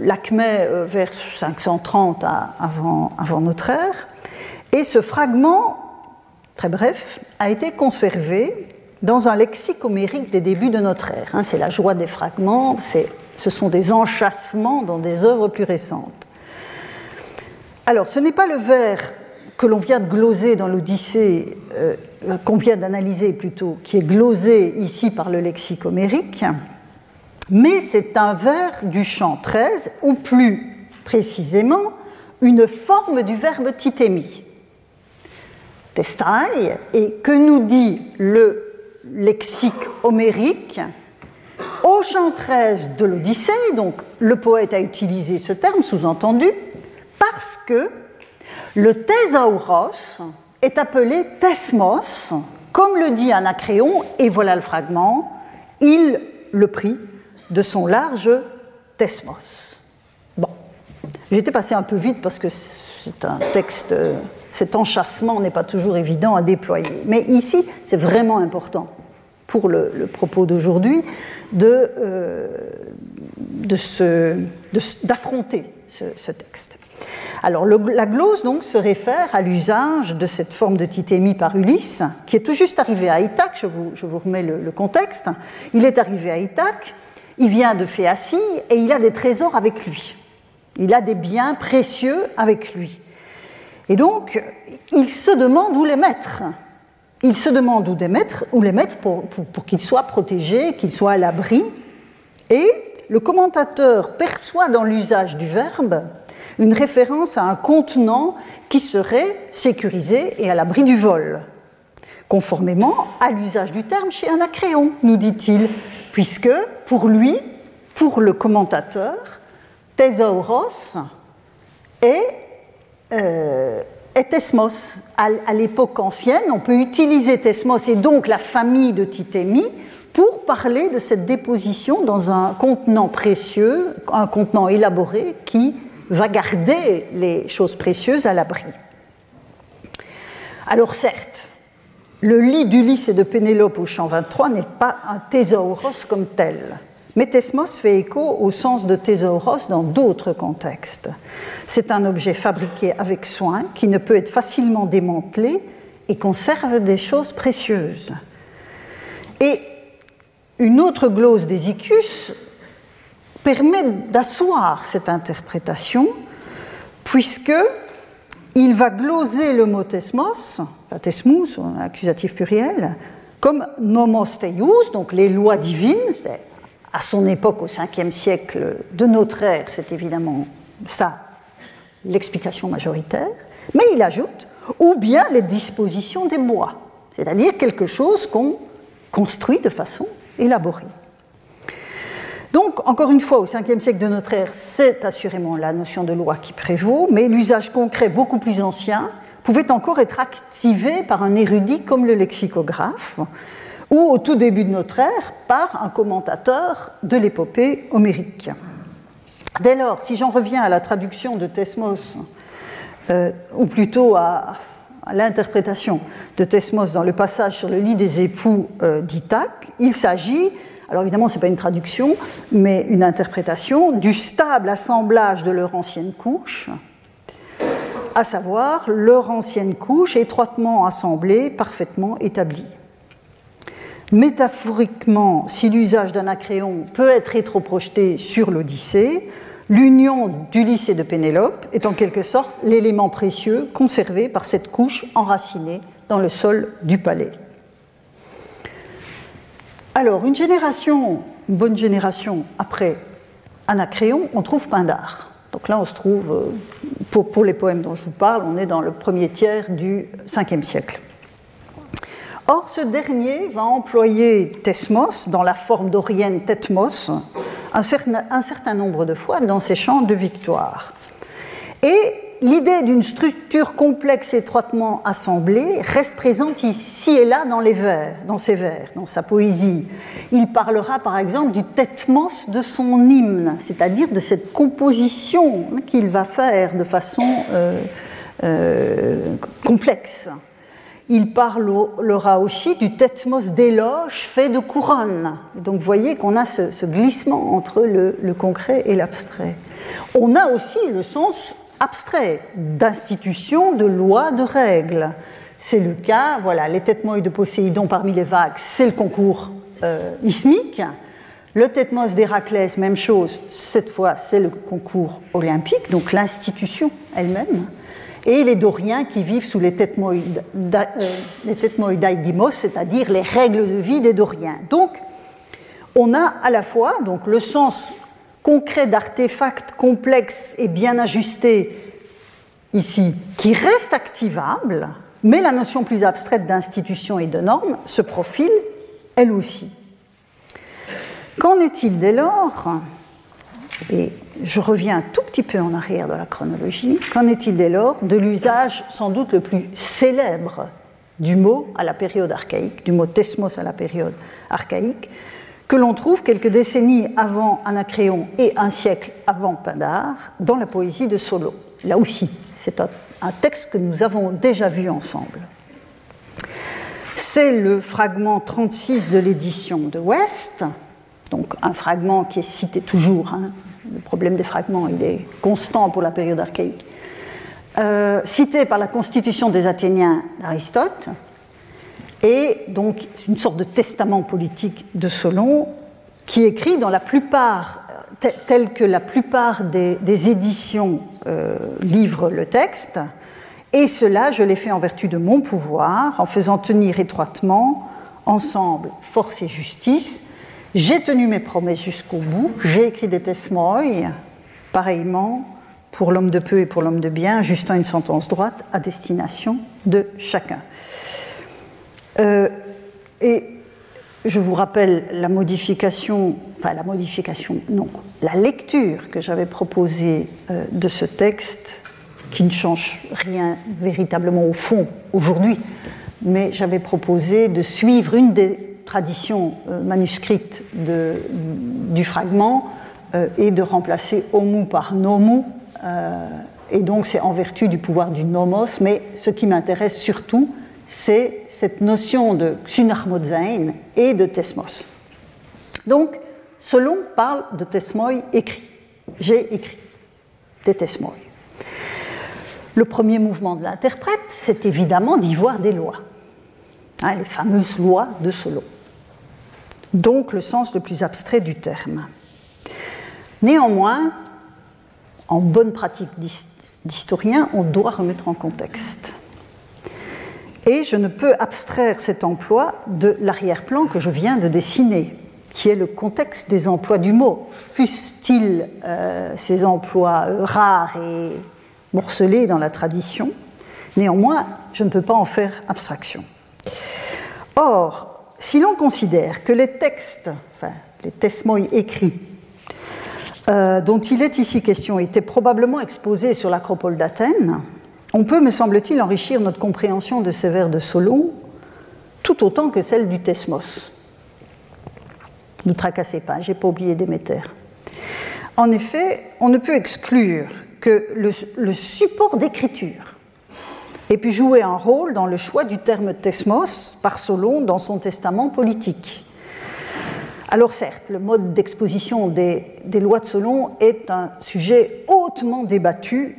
l'acmé euh, vers 530 avant, avant notre ère. Et ce fragment, très bref, a été conservé dans un lexique homérique des débuts de notre ère. Hein, c'est la joie des fragments, ce sont des enchâssements dans des œuvres plus récentes. Alors, ce n'est pas le vers que l'on vient de gloser dans l'Odyssée, euh, qu'on vient d'analyser plutôt, qui est glosé ici par le lexique homérique, mais c'est un vers du chant 13, ou plus précisément, une forme du verbe titémi. Testai, et que nous dit le lexique homérique. Au chant 13 de l'Odyssée, donc le poète a utilisé ce terme, sous-entendu, parce que le thésauros est appelé thesmos, comme le dit Anacréon, et voilà le fragment, il le prit de son large thesmos. Bon, j'étais passé un peu vite parce que c'est un texte cet enchâssement n'est pas toujours évident à déployer. Mais ici, c'est vraiment important pour le, propos d'aujourd'hui de, d'affronter ce, texte. Alors, la glose donc se réfère à l'usage de cette forme de titémie par Ulysse, qui est tout juste arrivé à Ithaque. Je vous, je vous remets le, le, contexte. Il est arrivé à Ithaque, il vient de Phéacie et il a des trésors avec lui. Il a des biens précieux avec lui. Et donc, il se demande où les mettre. Il se demande où les mettre, où les mettre pour, pour, qu'ils soient protégés, qu'ils soient à l'abri. Et le commentateur perçoit dans l'usage du verbe une référence à un contenant qui serait sécurisé et à l'abri du vol, conformément à l'usage du terme chez Anacréon, nous dit-il, puisque pour lui, pour le commentateur, thésauros est euh, est Thesmos. À, l'époque ancienne, on peut utiliser Thesmos et donc la famille de Titémie pour parler de cette déposition dans un contenant précieux, un contenant élaboré qui va garder les choses précieuses à l'abri. Alors certes, le lit d'Ulysse et de Pénélope au champ 23 n'est pas un thésauros comme tel, mais Thesmos fait écho au sens de thésauros dans d'autres contextes. C'est un objet fabriqué avec soin qui ne peut être facilement démantelé et conserve des choses précieuses. Et une autre glose des Icus permet d'asseoir cette interprétation, puisque il va gloser le mot tesmos, enfin accusatif pluriel, comme nomos teius, donc les lois divines. À son époque, au 5e siècle de notre ère, c'est évidemment ça l'explication majoritaire. Mais il ajoute ou bien les dispositions des bois, c'est-à-dire quelque chose qu'on construit de façon élaborée. Donc, encore une fois, au 5e siècle de notre ère, c'est assurément la notion de loi qui prévaut, mais l'usage concret beaucoup plus ancien pouvait encore être activé par un érudit comme le lexicographe, ou au tout début de notre ère par un commentateur de l'épopée homérique. Dès lors, si j'en reviens à la traduction de Thesmos, euh, ou plutôt à, l'interprétation de Thesmos dans le passage sur le lit des époux euh, d'Ithaque, il s'agit alors évidemment, ce n'est pas une traduction, mais une interprétation du stable assemblage de leur ancienne couche, à savoir leur ancienne couche étroitement assemblée, parfaitement établie. Métaphoriquement, si l'usage d'Anacréon peut être rétroprojeté sur l'Odyssée, l'union d'Ulysse et de Pénélope est en quelque sorte l'élément précieux conservé par cette couche enracinée dans le sol du palais. Alors, une génération, une bonne génération après Anacréon, on trouve Pindare. Donc là, on se trouve, euh, pour, les poèmes dont je vous parle, on est dans le premier tiers du 5e siècle. Or, ce dernier va employer Thesmos dans la forme d'Orienne certain, un certain nombre de fois dans ses chants de victoire. Et l'idée d'une structure complexe étroitement assemblée reste présente ici et là dans les vers, dans ses vers, dans sa poésie. Il parlera par exemple du tetmos de son hymne, c'est-à-dire de cette composition qu'il va faire de façon euh, euh, complexe. Il parlera aussi du tetmos d'éloge fait de couronne. Donc vous voyez qu'on a ce, glissement entre le, concret et l'abstrait. On a aussi le sens abstrait d'institutions, de lois, de règles. C'est le cas, voilà, les têtements de Poséidon parmi les vagues, c'est le concours euh, ismique. Le tétmos d'Héraclès, même chose, cette fois c'est le concours olympique, donc l'institution elle-même. Et les Doriens qui vivent sous les tétmoïdaïdimos, euh, c'est-à-dire les règles de vie des Doriens. Donc, on a à la fois donc, le sens concret d'artefacts complexes et bien ajustés ici, qui restent activables, mais la notion plus abstraite d'institution et de normes se profile elle aussi. Qu'en est-il dès lors? Et je reviens un tout petit peu en arrière de la chronologie. Qu'en est-il dès lors de l'usage sans doute le plus célèbre du mot à la période archaïque, du mot tesmos à la période archaïque, que l'on trouve quelques décennies avant Anacréon et un siècle avant Pindare dans la poésie de Solo. Là aussi, c'est un, texte que nous avons déjà vu ensemble. C'est le fragment 36 de l'édition de West, donc un fragment qui est cité toujours. Hein. Le problème des fragments, il est constant pour la période archaïque. Euh, cité par la Constitution des Athéniens d'Aristote, et donc une sorte de testament politique de Solon qui écrit dans la plupart, tel que la plupart des, éditions euh, livrent le texte, et cela je l'ai fait en vertu de mon pouvoir, en faisant tenir étroitement ensemble force et justice. J'ai tenu mes promesses jusqu'au bout, j'ai écrit des tesmoïs, pareillement pour l'homme de peu et pour l'homme de bien, ajustant une sentence droite à destination de chacun. Euh, et je vous rappelle la modification, enfin la modification, non, la lecture que j'avais proposée euh, de ce texte, qui ne change rien véritablement au fond aujourd'hui, mais j'avais proposé de suivre une des traditions euh, manuscrites de, du fragment et de remplacer homu par nomu et donc c'est en vertu du pouvoir du nomos, mais ce qui m'intéresse surtout, c'est cette notion de xunarmodzain et de tesmos. Donc, Solon parle de tesmoi écrit. J'ai écrit des tesmoi. Le premier mouvement de l'interprète, c'est évidemment d'y voir des lois, hein, les fameuses lois de Solon. Donc le sens le plus abstrait du terme. Néanmoins, en bonne pratique d'historien, on doit remettre en contexte. Et je ne peux abstraire cet emploi de l'arrière-plan que je viens de dessiner, qui est le contexte des emplois du mot. Fussent-ils euh, ces emplois euh, rares et morcelés dans la tradition? Néanmoins, je ne peux pas en faire abstraction. Or, si l'on considère que les textes, enfin les testimons écrits, euh, dont il est ici question étaient probablement exposés sur l'acropole d'Athènes, on peut, me semble-t-il, enrichir notre compréhension de ces vers de Solon tout autant que celle du Thesmos. Ne tracassez pas, j'ai pas oublié Déméter. En effet, on ne peut exclure que le support d'écriture ait pu jouer un rôle dans le choix du terme Thesmos par Solon dans son testament politique. Alors certes, le mode d'exposition des, lois de Solon est un sujet hautement débattu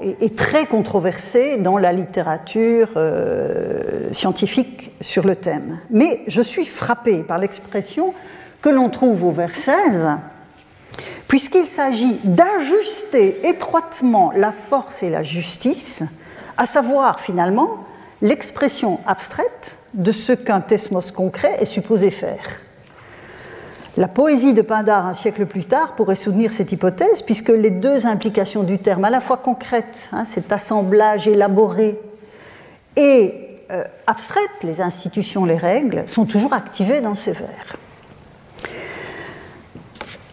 et, très controversé dans la littérature euh, scientifique sur le thème. Mais je suis frappé par l'expression que l'on trouve au vers 16, puisqu'il s'agit d'ajuster étroitement la force et la justice, à savoir finalement l'expression abstraite de ce qu'un tesmos concret est supposé faire. La poésie de Pindar un siècle plus tard pourrait soutenir cette hypothèse, puisque les deux implications du terme, à la fois concrètes, hein, cet assemblage élaboré, et euh, abstraites, les institutions, les règles, sont toujours activées dans ces vers.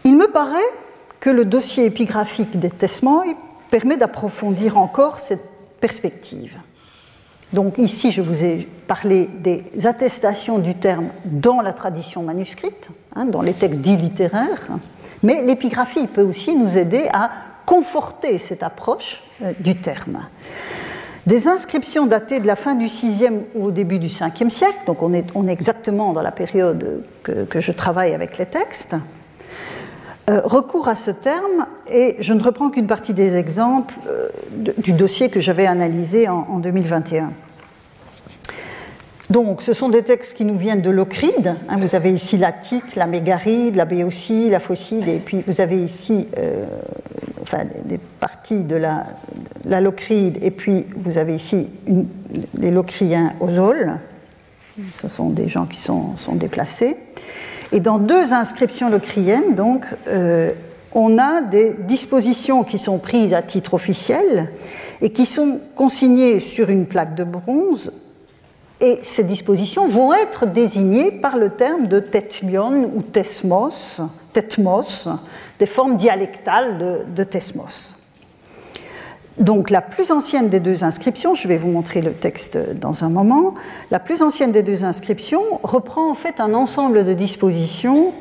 Il me paraît que le dossier épigraphique des Tesmoi permet d'approfondir encore cette perspective. Donc ici, je vous ai parlé des attestations du terme dans la tradition manuscrite, hein, dans les textes dits littéraires, mais l'épigraphie peut aussi nous aider à conforter cette approche euh, du terme. Des inscriptions datées de la fin du 6e ou au début du 5e siècle, donc on est, exactement dans la période que, je travaille avec les textes, euh, recours à ce terme, et je ne reprends qu'une partie des exemples euh, du dossier que j'avais analysé en, 2021. Donc, ce sont des textes qui nous viennent de l'Ocride. Hein. vous avez ici l'Attique, la Mégaride, la Béotie, la Phocide, et puis vous avez ici euh, des parties de la, Locride, et puis vous avez ici les Locriens aux Aules. Ce sont des gens qui sont déplacés. Et dans deux inscriptions locriennes, donc, euh, on a des dispositions qui sont prises à titre officiel et qui sont consignées sur une plaque de bronze. Et ces dispositions vont être désignées par le terme de tetmion ou tesmos, tetmos, des formes dialectales de, de tesmos. Donc la plus ancienne des deux inscriptions, je vais vous montrer le texte dans un moment, la plus ancienne des deux inscriptions reprend en fait un ensemble de dispositions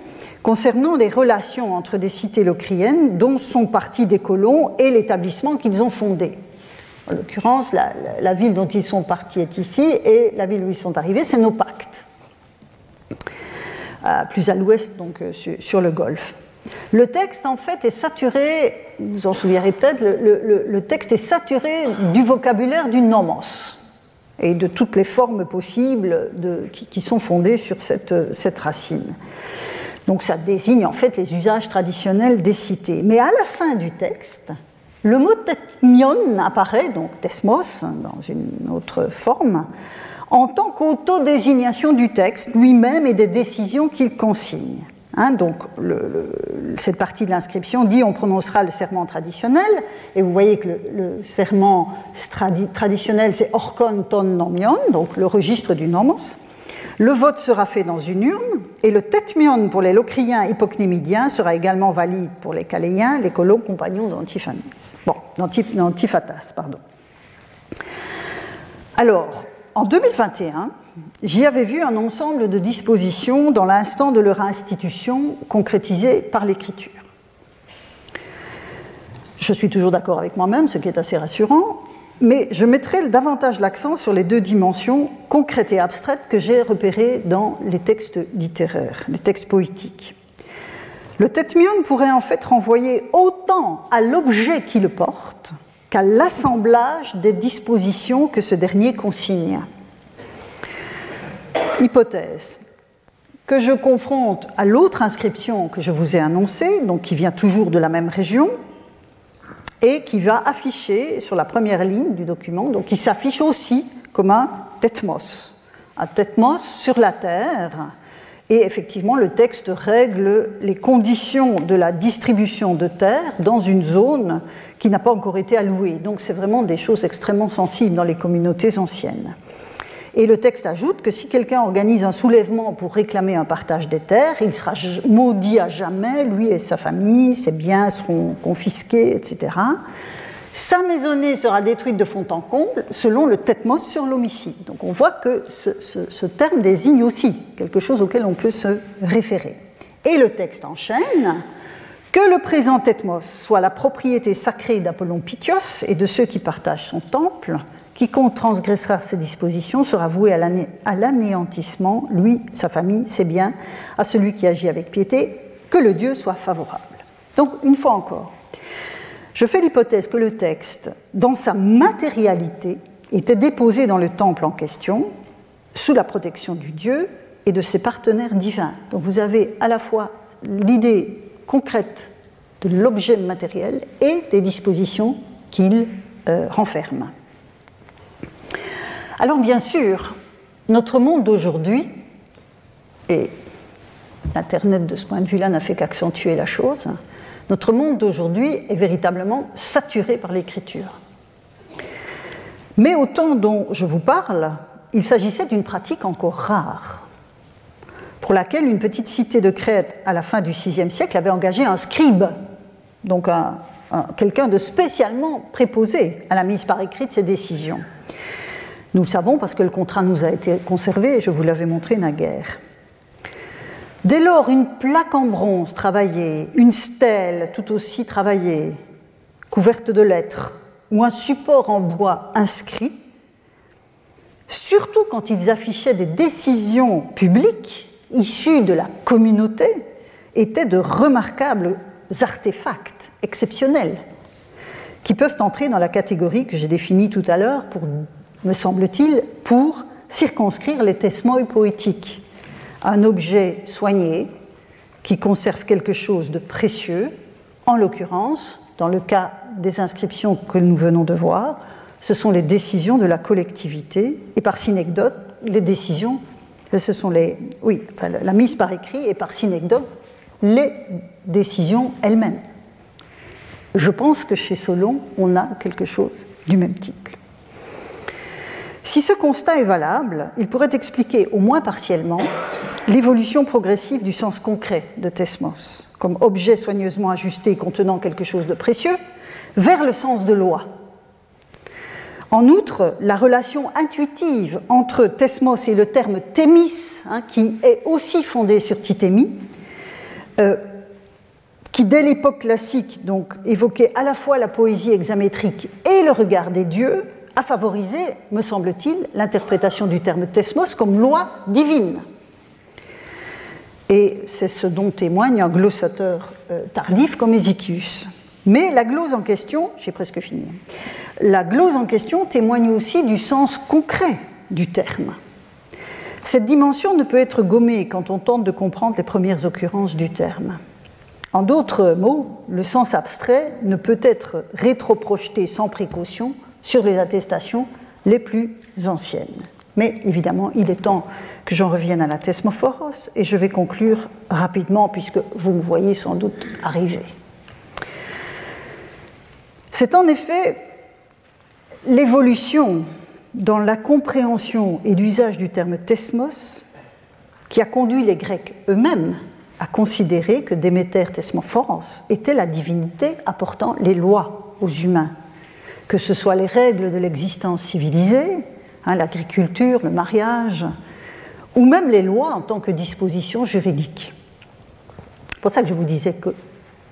concernant les relations entre des cités locriennes dont sont partis des colons et l'établissement qu'ils ont fondé. En l'occurrence, la, ville dont ils sont partis est ici et la ville où ils sont arrivés, c'est nos plus à l'ouest, donc euh, sur le golfe. Le texte, en fait, est saturé, vous en souviendrez peut-être, le, texte est saturé du vocabulaire du nomos et de toutes les formes possibles qui, sont fondées sur cette, racine. Donc ça désigne en fait les usages traditionnels des cités. Mais à la fin du texte, le mot tetmion apparaît, donc tesmos, dans une autre forme, en tant qu'autodésignation du texte lui-même et des décisions qu'il consigne. Hein, donc, cette partie de l'inscription dit on prononcera le serment traditionnel, et vous voyez que le, serment traditionnel c'est orkon ton nomion, donc le registre du nomos. Le vote sera fait dans une urne, et le tetmion pour les locriens hypocnémidiens sera également valide pour les caléens, les colons compagnons d'Antiphanes. Bon, d'Antiphatas, pardon. Alors, en 2021, j'y avais vu un ensemble de dispositions dans l'instant de leur institution concrétisées par l'écriture. Je suis toujours d'accord avec moi-même, ce qui est assez rassurant, mais je mettrai davantage l'accent sur les deux dimensions concrètes et abstraites que j'ai repérées dans les textes littéraires, les textes poétiques. Le tetmion pourrait en fait renvoyer autant à l'objet qui le porte qu'à l'assemblage des dispositions que ce dernier consigne. Hypothèse que je confronte à l'autre inscription que je vous ai annoncée, donc qui vient toujours de la même région, et qui va afficher sur la première ligne du document, qui s'affiche aussi comme un tetmos, un tetmos sur la terre. Et effectivement, le texte règle les conditions de la distribution de terre dans une zone qui n'a pas encore été allouée. Donc c'est vraiment des choses extrêmement sensibles dans les communautés anciennes. Et le texte ajoute que si quelqu'un organise un soulèvement pour réclamer un partage des terres, il sera maudit à jamais, lui et sa famille, ses biens seront confisqués, etc. Sa maisonnée sera détruite de fond en comble selon le tetmos sur l'homicide. Donc on voit que ce, terme désigne aussi quelque chose auquel on peut se référer. Et le texte enchaîne que le présent tetmos soit la propriété sacrée d'Apollon Pythios et de ceux qui partagent son temple, Quiconque transgressera ces dispositions sera voué à l'anéantissement, lui, sa famille, ses biens, à celui qui agit avec piété, que le Dieu soit favorable. Donc, une fois encore, je fais l'hypothèse que le texte, dans sa matérialité, était déposé dans le temple en question, sous la protection du Dieu et de ses partenaires divins. Donc vous avez à la fois l'idée concrète de l'objet matériel et des dispositions qu'il euh, renferme. Alors bien sûr, notre monde d'aujourd'hui, et Internet de ce point de vue-là n'a fait qu'accentuer la chose, notre monde d'aujourd'hui est véritablement saturé par l'écriture. Mais au temps dont je vous parle, il s'agissait d'une pratique encore rare, pour laquelle une petite cité de Crète à la fin du VIe siècle avait engagé un scribe, donc quelqu'un de spécialement préposé à la mise par écrit de ses décisions. Nous le savons parce que le contrat nous a été conservé et je vous l'avais montré naguère. Dès lors, une plaque en bronze travaillée, une stèle tout aussi travaillée, couverte de lettres, ou un support en bois inscrit, surtout quand ils affichaient des décisions publiques issues de la communauté, étaient de remarquables artefacts exceptionnels qui peuvent entrer dans la catégorie que j'ai définie tout à l'heure pour me semble-t-il, pour circonscrire les tesmoïs poétiques. Un objet soigné qui conserve quelque chose de précieux, en l'occurrence, dans le cas des inscriptions que nous venons de voir, ce sont les décisions de la collectivité, et par synecdote, les décisions, ce sont les, oui, la mise par écrit, et par synecdote, les décisions elles-mêmes. Je pense que chez Solon, on a quelque chose du même type. Si ce constat est valable, il pourrait expliquer, au moins partiellement, l'évolution progressive du sens concret de Thesmos, comme objet soigneusement ajusté contenant quelque chose de précieux, vers le sens de loi. En outre, la relation intuitive entre Thesmos et le terme thémis, hein, qui est aussi fondé sur titémie, euh, qui dès l'époque classique donc évoquait à la fois la poésie hexamétrique et le regard des dieux, a favorisé, me semble-t-il, l'interprétation du terme thesmos comme loi divine. Et c'est ce dont témoigne un glossateur euh, tardif comme Hésichius. Mais la glose en question, j'ai presque fini, la glose en question témoigne aussi du sens concret du terme. Cette dimension ne peut être gommée quand on tente de comprendre les premières occurrences du terme. En d'autres mots, le sens abstrait ne peut être rétroprojeté sans précaution sur les attestations les plus anciennes. Mais évidemment, il est temps que j'en revienne à la thesmophoros et je vais conclure rapidement puisque vous me voyez sans doute arriver. C'est en effet l'évolution dans la compréhension et l'usage du terme thesmos qui a conduit les Grecs eux-mêmes à considérer que Déméter thesmophoros était la divinité apportant les lois aux humains que ce soit les règles de l'existence civilisée, hein, l'agriculture, le mariage, ou même les lois en tant que dispositions juridiques. C'est pour ça que je vous disais que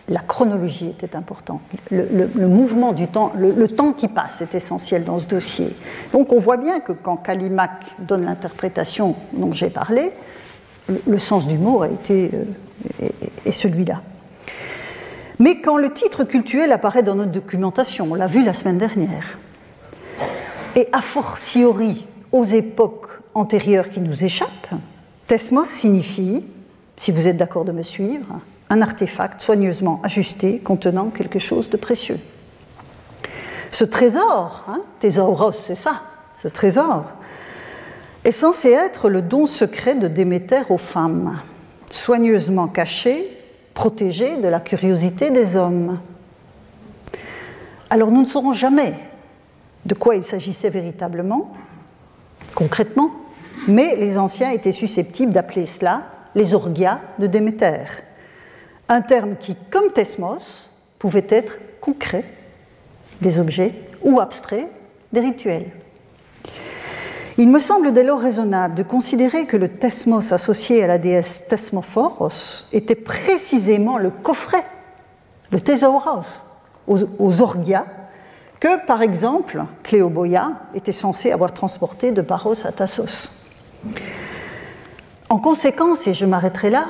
la chronologie était importante. Le, mouvement du temps, le, temps qui passe est essentiel dans ce dossier. Donc on voit bien que quand Kalimak donne l'interprétation dont j'ai parlé, le, sens du mot a été euh, est, celui-là. Mais quand le titre cultuel apparaît dans notre documentation, on l'a vu la semaine dernière, et a fortiori aux époques antérieures qui nous échappent, Tesmos signifie, si vous êtes d'accord de me suivre, un artefact soigneusement ajusté contenant quelque chose de précieux. Ce trésor, hein, c'est ça, ce trésor, est censé être le don secret de Déméter aux femmes, soigneusement caché, protégé de la curiosité des hommes. Alors nous ne saurons jamais de quoi il s'agissait véritablement, concrètement, mais les anciens étaient susceptibles d'appeler cela les orgias de Déméter, un terme qui, comme thesmos, pouvait être concret, des objets, ou abstrait, des rituels. Il me semble dès lors raisonnable de considérer que le thesmos associé à la déesse Thesmophoros était précisément le coffret, le thésauros, aux, orgias que, par exemple, Cléoboia était censé avoir transporté de Paros à Tassos. En conséquence, et je m'arrêterai là,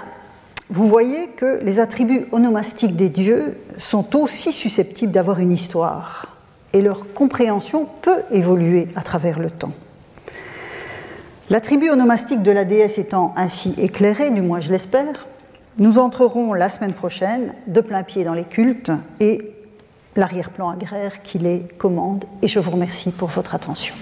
vous voyez que les attributs onomastiques des dieux sont aussi susceptibles d'avoir une histoire, et leur compréhension peut évoluer à travers le temps. L'attribut onomastique de la déesse étant ainsi éclairé, du moins je l'espère, nous entrerons la semaine prochaine de plein pied dans les cultes et l'arrière-plan agraire qui les commande, et je vous remercie pour votre attention.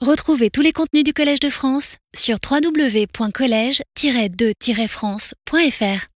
Retrouvez tous les contenus du Collège de France sur www.colège-2-france.fr.